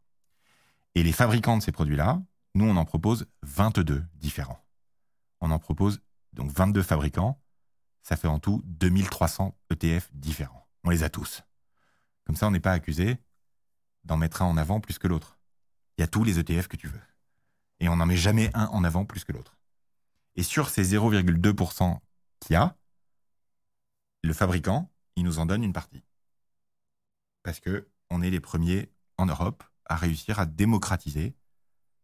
Et les fabricants de ces produits-là, nous, on en propose 22 différents. On en propose donc 22 fabricants. Ça fait en tout 2300 ETF différents. On les a tous. Comme ça, on n'est pas accusé d'en mettre un en avant plus que l'autre. Il y a tous les ETF que tu veux. Et on n'en met jamais un en avant plus que l'autre. Et sur ces 0,2% qu'il y a, le fabricant, il nous en donne une partie. Parce que on est les premiers en Europe à réussir à démocratiser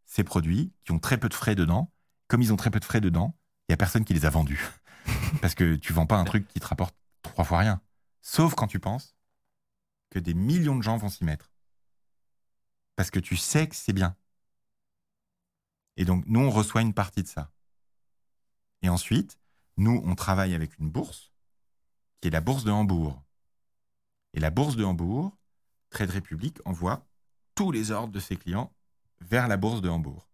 ces produits qui ont très peu de frais dedans. Comme ils ont très peu de frais dedans, il n'y a personne qui les a vendus. Parce que tu vends pas un truc qui te rapporte trois fois rien. Sauf quand tu penses que des millions de gens vont s'y mettre. Parce que tu sais que c'est bien. Et donc, nous, on reçoit une partie de ça. Et ensuite, nous, on travaille avec une bourse, qui est la bourse de Hambourg. Et la bourse de Hambourg, Trade Republic, envoie tous les ordres de ses clients vers la bourse de Hambourg.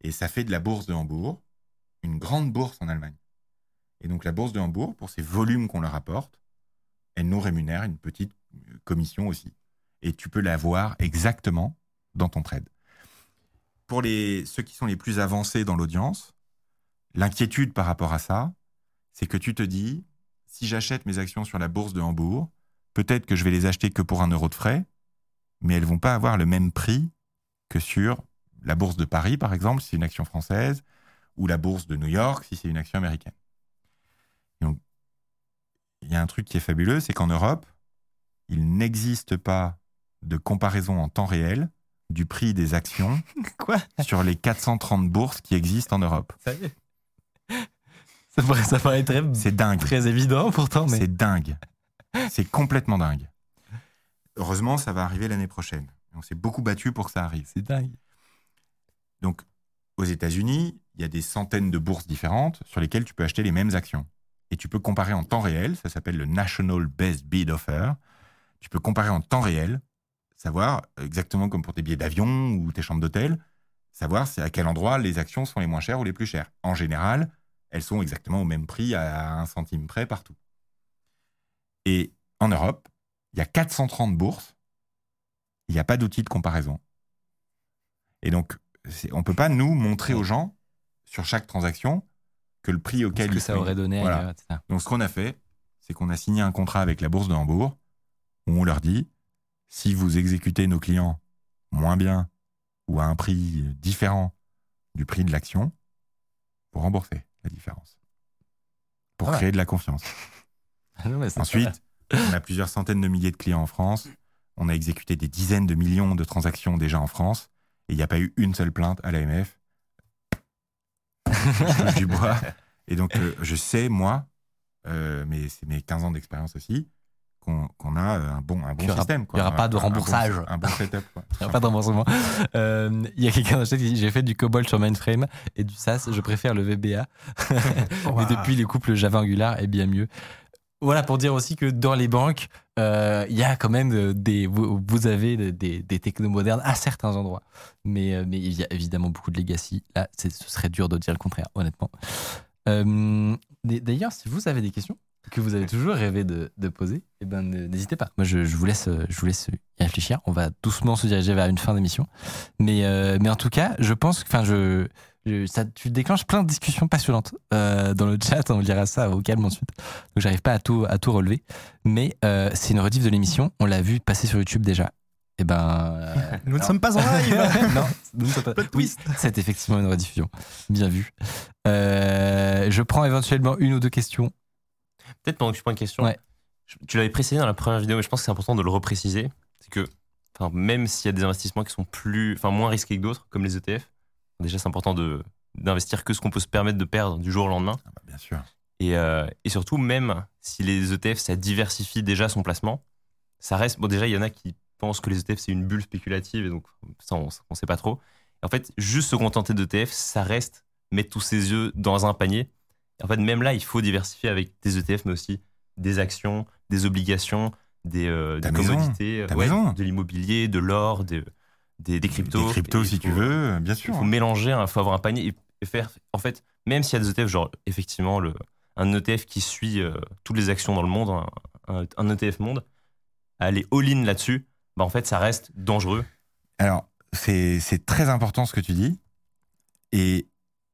Et ça fait de la bourse de Hambourg une grande bourse en Allemagne. Et donc, la bourse de Hambourg, pour ces volumes qu'on leur apporte, elle nous rémunère une petite commission aussi. Et tu peux la voir exactement dans ton trade. Pour les, ceux qui sont les plus avancés dans l'audience, l'inquiétude par rapport à ça, c'est que tu te dis, si j'achète mes actions sur la bourse de Hambourg, peut-être que je vais les acheter que pour un euro de frais, mais elles vont pas avoir le même prix que sur la bourse de Paris, par exemple, si c'est une action française, ou la bourse de New York, si c'est une action américaine. Donc, il y a un truc qui est fabuleux, c'est qu'en Europe, il n'existe pas de comparaison en temps réel du prix des actions Quoi? sur les 430 bourses qui existent en Europe. Ça paraît, ça paraît très, C'est dingue. très évident pourtant, mais. C'est dingue. C'est complètement dingue. Heureusement, ça va arriver l'année prochaine. On s'est beaucoup battu pour que ça arrive. C'est dingue. Donc, aux États-Unis, il y a des centaines de bourses différentes sur lesquelles tu peux acheter les mêmes actions. Et tu peux comparer en temps réel, ça s'appelle le National Best Bid Offer. Tu peux comparer en temps réel, savoir, exactement comme pour tes billets d'avion ou tes chambres d'hôtel, savoir à quel endroit les actions sont les moins chères ou les plus chères. En général, elles sont exactement au même prix à un centime près partout. Et en Europe, il y a 430 bourses, il n'y a pas d'outil de comparaison. Et donc, on ne peut pas nous montrer aux gens sur chaque transaction que le prix Ce auquel que ils ça aurait donné Voilà. ailleurs, etc. Donc, ce qu'on a fait, c'est qu'on a signé un contrat avec la bourse de Hambourg où on leur dit si vous exécutez nos clients moins bien ou à un prix différent du prix de l'action, vous remboursez la différence pour Ah ouais. créer de la confiance. Ah non, mais c'est Ensuite, on a plusieurs centaines de milliers de clients en France. On a exécuté des dizaines de millions de transactions déjà en France. Et il n'y a pas eu une seule plainte à l'AMF. Du bois. Et donc, euh, je sais, moi, euh, mais c'est mes 15 ans d'expérience aussi, qu'on a euh, un bon, un bon aura- système. quoi. il y aura pas de Un- un bon- remboursage. Un bon, setup. quoi. Il n'y a pas de remboursement. Euh, Il y a quelqu'un dans le chat qui dit J'ai fait du COBOL sur mainframe et du SAS, je préfère le VBA. Mais depuis, les couples Java Angular est bien mieux. Voilà, pour dire aussi que dans les banques, euh, il y a quand même des. Vous, vous avez des, des, technos modernes à certains endroits. Mais, mais il y a évidemment beaucoup de legacy. Là, ce serait dur de dire le contraire, honnêtement. Euh, D'ailleurs, si vous avez des questions que vous avez toujours rêvé de, de poser, eh ben, n'hésitez pas. Moi, je, je vous laisse. euh, Je vous laisse. Y réfléchir. On va doucement se diriger vers une fin d'émission. Mais, euh, mais en tout cas, je pense que je, je- ça, tu déclenches plein de discussions passionnantes euh, dans le chat. On dira ça au calme ensuite. Donc, j'arrive pas à tout, à tout relever. Mais euh, c'est une rediff de l'émission. On l'a vu passer sur YouTube déjà. Et ben. euh, Nous ne sommes pas en live non, nous ne sommes pas. Plot Oui, c'est effectivement une rediffusion. Bien vu. Euh, je prends éventuellement une ou deux questions. Peut-être pendant que tu prends une question. Ouais. je- Tu l'avais précisé dans la première vidéo, mais je pense que c'est important de le repréciser. C'est que, enfin, même s'il y a des investissements qui sont plus, enfin, moins risqués que d'autres, comme les ETF, déjà c'est important de d'investir que ce qu'on peut se permettre de perdre du jour au lendemain. Ah bah, bien sûr. Et, euh, et surtout, même si les ETF, ça diversifie déjà son placement, ça reste. Bon, déjà, il y en a qui pensent que les ETF, c'est une bulle spéculative, et donc ça, on ne sait pas trop. En fait, juste se contenter d'ETF, ça reste mettre tous ses œufs dans un panier. En fait, même là, il faut diversifier avec des ETF, mais aussi des actions, des obligations, des, euh, des maison, commodités, ouais, de l'immobilier, de l'or, des, des, des cryptos. Des cryptos, si il tu veux, bien il sûr. faut mélanger, il faut avoir un panier et- faire. En fait, même s'il y a des ETF, genre effectivement le, un ETF qui suit euh, toutes les actions dans le monde, un, un- un ETF monde, aller all-in là-dessus, bah en fait, ça reste dangereux. Alors, c'est c'est très important ce que tu dis. Et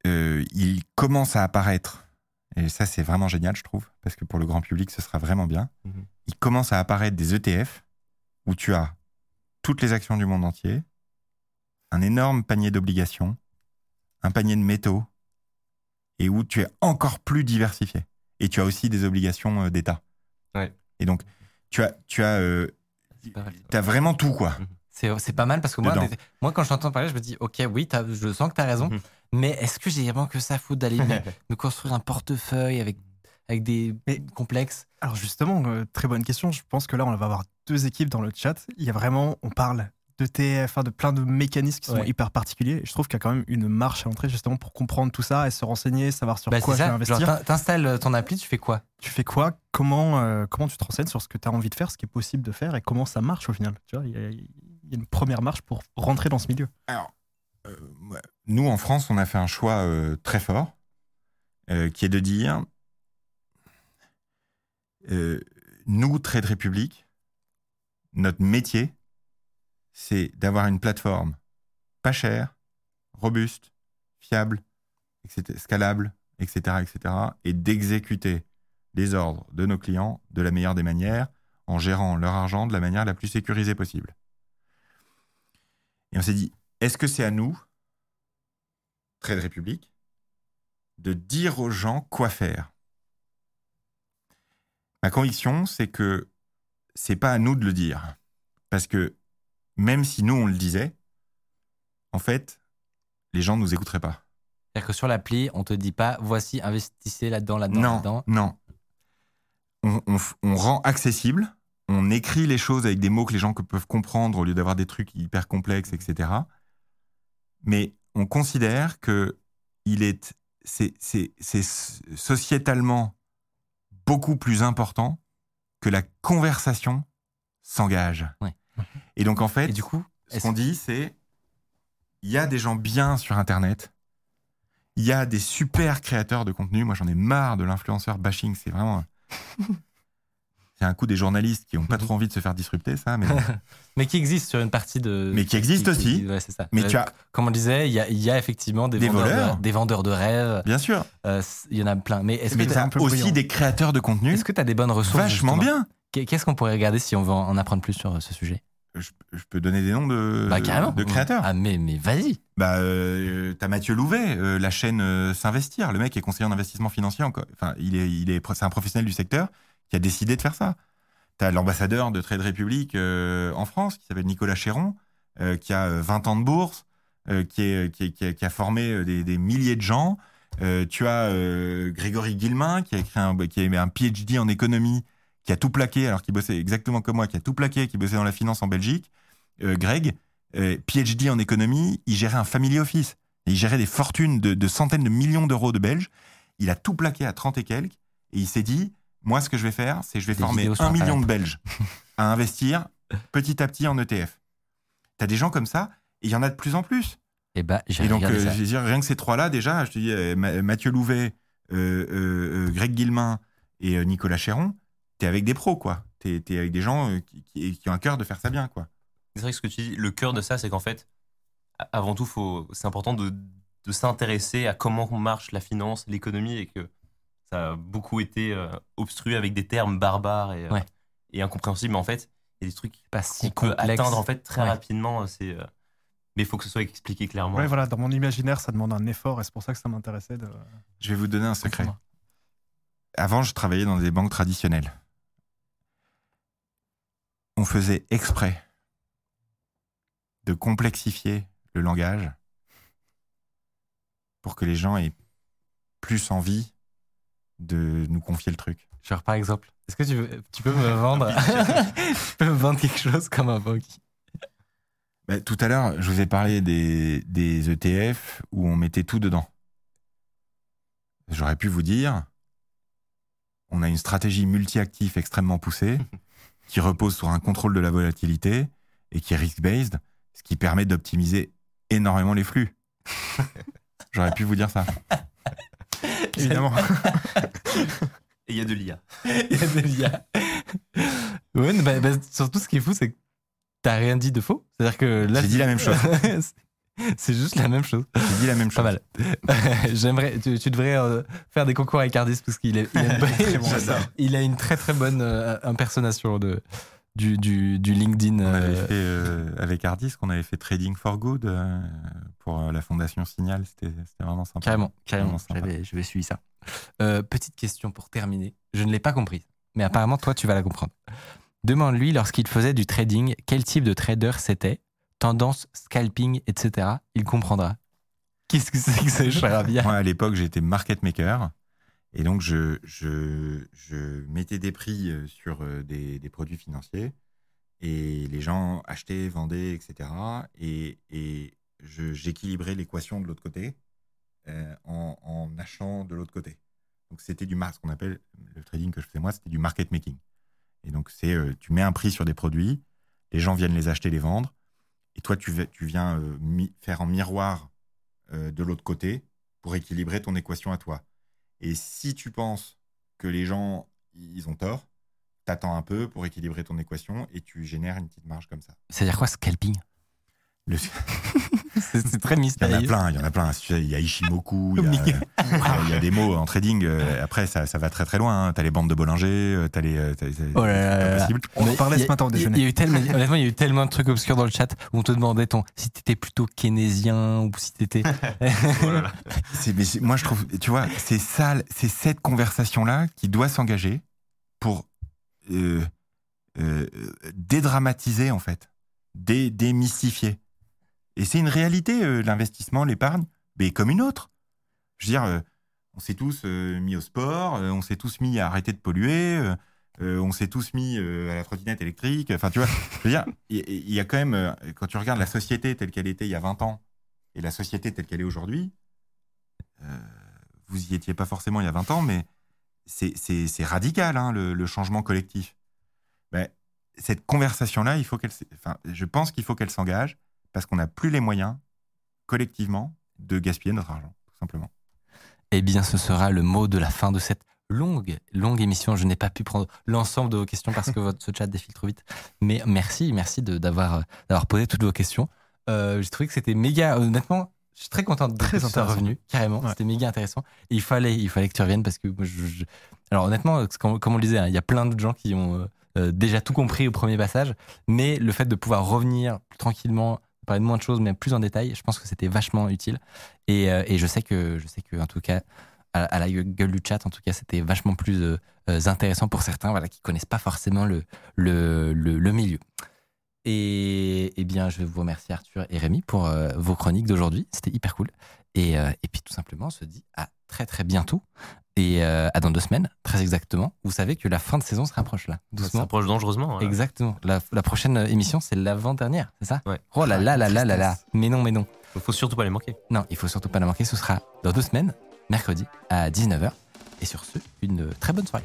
euh, il commence à apparaître, et ça c'est vraiment génial, je trouve, parce que pour le grand public, ce sera vraiment bien. Mhm. Il commence à apparaître des ETF où tu as toutes les actions du monde entier, un énorme panier d'obligations, un panier de métaux, et où tu es encore plus diversifié. Et tu as aussi des obligations euh, d'État. Ouais. Et donc, tu as, tu as, euh, as vraiment tout, quoi. C'est c'est pas mal parce que moi, moi quand je t'entends parler, je me dis, ok, oui, t'as- je sens que tu as raison, Mhm. Mais est-ce que j'ai vraiment que ça à foutre d'aller me, me construire un portefeuille avec, avec des Mais- complexes? Alors justement, euh, très bonne question. Je pense que là, on va avoir deux équipes dans le chat. Il y a vraiment, on parle de TF, de plein de mécanismes qui sont Ouais. hyper particuliers. Et je trouve qu'il y a quand même une marche à l'entrée justement pour comprendre tout ça et se renseigner, savoir sur Bah, quoi je vais investir. t'in- T'installes ton appli, tu fais quoi? Tu fais quoi? Comment, euh, comment tu te renseignes sur ce que tu as envie de faire, ce qui est possible de faire et comment ça marche au final? Tu vois, il y, a- il y a une première marche pour rentrer dans ce milieu. Alors, euh, nous, en France, on a fait un choix euh, très fort, euh, qui est de dire, euh, nous, Trade Republic, notre métier, c'est d'avoir une plateforme pas chère, robuste, fiable, scalable, etc., etc., et d'exécuter les ordres de nos clients de la meilleure des manières, en gérant leur argent de la manière la plus sécurisée possible. Et on s'est dit, est-ce que c'est à nous, Trade Republic, de dire aux gens quoi faire? Ma conviction, c'est que c'est pas à nous de le dire. Parce que même si nous, on le disait, en fait, les gens ne nous écouteraient pas. C'est-à-dire que sur l'appli, on te dit pas, voici, investissez là-dedans, là-dedans, non, là-dedans. non. On, on f- on rend accessible, on écrit les choses avec des mots que les gens que peuvent comprendre au lieu d'avoir des trucs hyper complexes, etc. Mais on considère que il est, c'est, c'est, c'est sociétalement beaucoup plus important que la conversation s'engage. Ouais. Et donc en fait, Et du coup, ce qu'on dit, c'est il y a des gens bien sur Internet. Il y a des super créateurs de contenu. Moi, j'en ai marre de l'influenceur bashing. C'est vraiment. C'est un coup des journalistes qui n'ont pas trop envie de se faire disrupter, ça. Mais, mais qui existe sur une partie de. Mais qui existe aussi. ouais, c'est ça. mais Euh, tu as, Comme on disait, il y a, il y a effectivement des, Des vendeurs, voleurs. De, des vendeurs de rêves. bien sûr, Euh, Il y en a plein. Mais est-ce mais que tu as un peu aussi brillant. des créateurs de contenu est-ce que tu as des bonnes ressources vachement bien. Qu'est- Qu'est-ce qu'on pourrait regarder si on veut en en apprendre plus sur euh, ce sujet? Je, je peux donner des noms de, Bah de créateurs. Ah mais, mais vas-y. Bah, euh, t'as Mathieu Louvet, euh, la chaîne euh, S'investir. Le mec est conseiller en investissement financier. Encore. Enfin, il est, il est, c'est un professionnel du secteur qui a décidé de faire ça. T'as l'ambassadeur de Trade Republic euh, en France qui s'appelle Nicolas Chéron, euh, qui a euh, 20 ans de bourse, euh, qui, a, formé euh, des, milliers de gens. Euh, tu as euh, Grégory Guillemin qui a écrit un, qui a un PhD en économie, qui a tout plaqué alors qu'il bossait exactement comme moi, qui a tout plaqué, qui bossait dans la finance en Belgique. Euh, Greg, euh, PhD en économie, il gérait un family office. Il gérait des fortunes de, de centaines de millions d'euros de Belges. Il a tout plaqué à 30 et quelques. Et il s'est dit, moi, ce que je vais faire, c'est je vais Des former un million Internet. de Belges à investir petit à petit en ETF. T'as des gens comme ça, et il y en a de plus en plus. Et bah j'ai Et donc, euh, ça. je veux dire, rien que ces trois-là, déjà, je te dis, euh, Ma- Mathieu Louvet, euh, Greg Guillemin et euh, Nicolas Chéron, t'es avec des pros, quoi. T'es es avec des gens euh, qui, ont un cœur de faire ça bien, quoi. C'est vrai que ce que tu dis, le cœur de ça, c'est qu'en fait, avant tout, faut, c'est important de, de s'intéresser à comment marche la finance, l'économie, et que ça a beaucoup été euh, obstrué avec des termes barbares et, euh, Ouais. et incompréhensibles. Mais en fait, il y a des trucs Pas qu'on si peut complexe. atteindre en fait très Ouais. rapidement. C'est, euh, mais il faut que ce soit expliqué clairement. Ouais, voilà, dans mon imaginaire, ça demande un effort et c'est pour ça que ça m'intéressait de. Je vais vous donner un secret. Comprends. Avant, je travaillais dans des banques traditionnelles. On faisait exprès de complexifier le langage pour que les gens aient plus envie de nous confier le truc. Genre, par exemple, est-ce que tu, veux- tu peux me vendre Tu peux me vendre quelque chose comme un banquier? Bah, tout à l'heure, je vous ai parlé des, des ETF où on mettait tout dedans. J'aurais pu vous dire, on a une stratégie multi-actif extrêmement poussée qui repose sur un contrôle de la volatilité et qui est risk-based, ce qui permet d'optimiser énormément les flux. J'aurais pu vous dire ça. Évidemment. Et il y a de l'IA. Il y a des liens. Ouais, bah, bah, surtout, ce qui est fou, c'est que t'as rien dit de faux. C'est-à-dire que là. J'ai dit la même chose. c'est juste la même chose. J'ai dit la même Pas chose. mal. J'aimerais. Tu, tu devrais euh, faire des concours avec Ardis parce qu'il est- il a, une bonne- Très bon. J'adore. il a une très très bonne euh, impersonnation de, du, du, du LinkedIn. On avait euh, fait euh, avec Ardis, qu'on avait fait Trading for Good euh, pour la fondation Signal. C'était vraiment sympa. Carrément, carrément. J'avais, j'avais suivi ça. Petite question pour terminer. Je ne l'ai pas comprise, mais apparemment, toi, tu vas la comprendre. Demande-lui, lorsqu'il faisait du trading, quel type de trader c'était, tendance, scalping, etc. Il comprendra. Qu'est-ce que c'est que ce charabia Moi, à l'époque, j'étais market maker. Et donc, je, je, je mettais des prix sur des, des produits financiers. Et les gens achetaient, vendaient, etc. Et, et j'équilibrais l'équation de l'autre côté en, achetant de l'autre côté. Donc, c'était du ce qu'on appelle le trading que je faisais moi, c'était du market making. Et donc, c'est tu mets un prix sur des produits, les gens viennent les acheter, les vendre. Et toi, tu, tu viens faire en miroir de l'autre côté pour équilibrer ton équation à toi. Et si tu penses que les gens, ils ont tort, t'attends un peu pour équilibrer ton équation et tu génères une petite marge comme ça. C'est-à-dire quoi, scalping? Le- c'est, très Il y en a mystérieux. plein, il y en a plein. Il y a Ishimoku, il y a, il y a des mots en trading. euh, Après, ça, ça va très très loin. Tu as les bandes de Bollinger, euh, t'as les. euh, t'as- t'as- Oh là là c'est là pas là. possible. On en parlait Il y a- ce matin au déjeuner. Il y a eu tellement, honnêtement, il y a eu tellement de trucs obscurs dans le chat où on te demandait ton, si t'étais plutôt keynésien ou si t'étais. C'est- mais c'est- moi, je trouve, tu vois, c'est ça, c'est cette conversation-là qui doit s'engager pour euh, euh, dédramatiser, en fait, dé- démystifier. Et c'est une réalité, euh, l'investissement, l'épargne, mais comme une autre. Je veux dire, euh, on s'est tous euh, mis au sport, euh, on s'est tous mis à arrêter de polluer, on s'est tous mis à la trottinette électrique. Enfin, tu vois, je veux dire, il y, a quand même, quand tu regardes la société telle qu'elle était il y a 20 ans et la société telle qu'elle est aujourd'hui, vous y étiez pas forcément il y a 20 ans, mais c'est- radical, hein, le, changement collectif. Ben, cette conversation-là, il faut qu'elle, enfin, je pense qu'il faut qu'elle s'engage parce qu'on n'a plus les moyens, collectivement, de gaspiller notre argent, tout simplement. Eh bien, ce sera le mot de la fin de cette longue, longue émission. Je n'ai pas pu prendre l'ensemble de vos questions parce que votre, ce chat défile trop vite. Mais merci, merci d'avoir euh, d'avoir posé toutes vos questions. Euh, J'ai trouvé que c'était méga, honnêtement, je suis très content de Très que tu sois intéressant. revenu, carrément. Ouais. C'était méga intéressant. Et il fallait, il fallait que tu reviennes parce que moi, je, je- Alors, honnêtement, comme, comme on le disait, hein, il y a plein de gens qui ont euh, euh, déjà tout compris au premier passage. Mais le fait de pouvoir revenir tranquillement, de moins de choses, mais plus en détail, je pense que c'était vachement utile. Et, euh, et je sais que, je sais que, en tout cas, à, la gueule du chat, en tout cas, c'était vachement plus euh, euh, intéressant pour certains, voilà, qui connaissent pas forcément le, le, le, milieu. Et, eh bien, je vous remercier Arthur et Rémi pour vos chroniques d'aujourd'hui. C'était hyper cool. Et, et puis, tout simplement, on se dit à très très bientôt. Et euh, à dans deux semaines, très exactement. Vous savez que la fin de saison se rapproche là, Ça doucement. s'approche dangereusement. voilà. Exactement. La, la prochaine émission, c'est l'avant-dernière, c'est ça? Ouais. Oh là là là là là là. Mais non, mais non. Il faut surtout pas les manquer. Non, il faut surtout pas la manquer. Ce sera dans deux semaines, mercredi à 19h. Et sur ce, une très bonne soirée.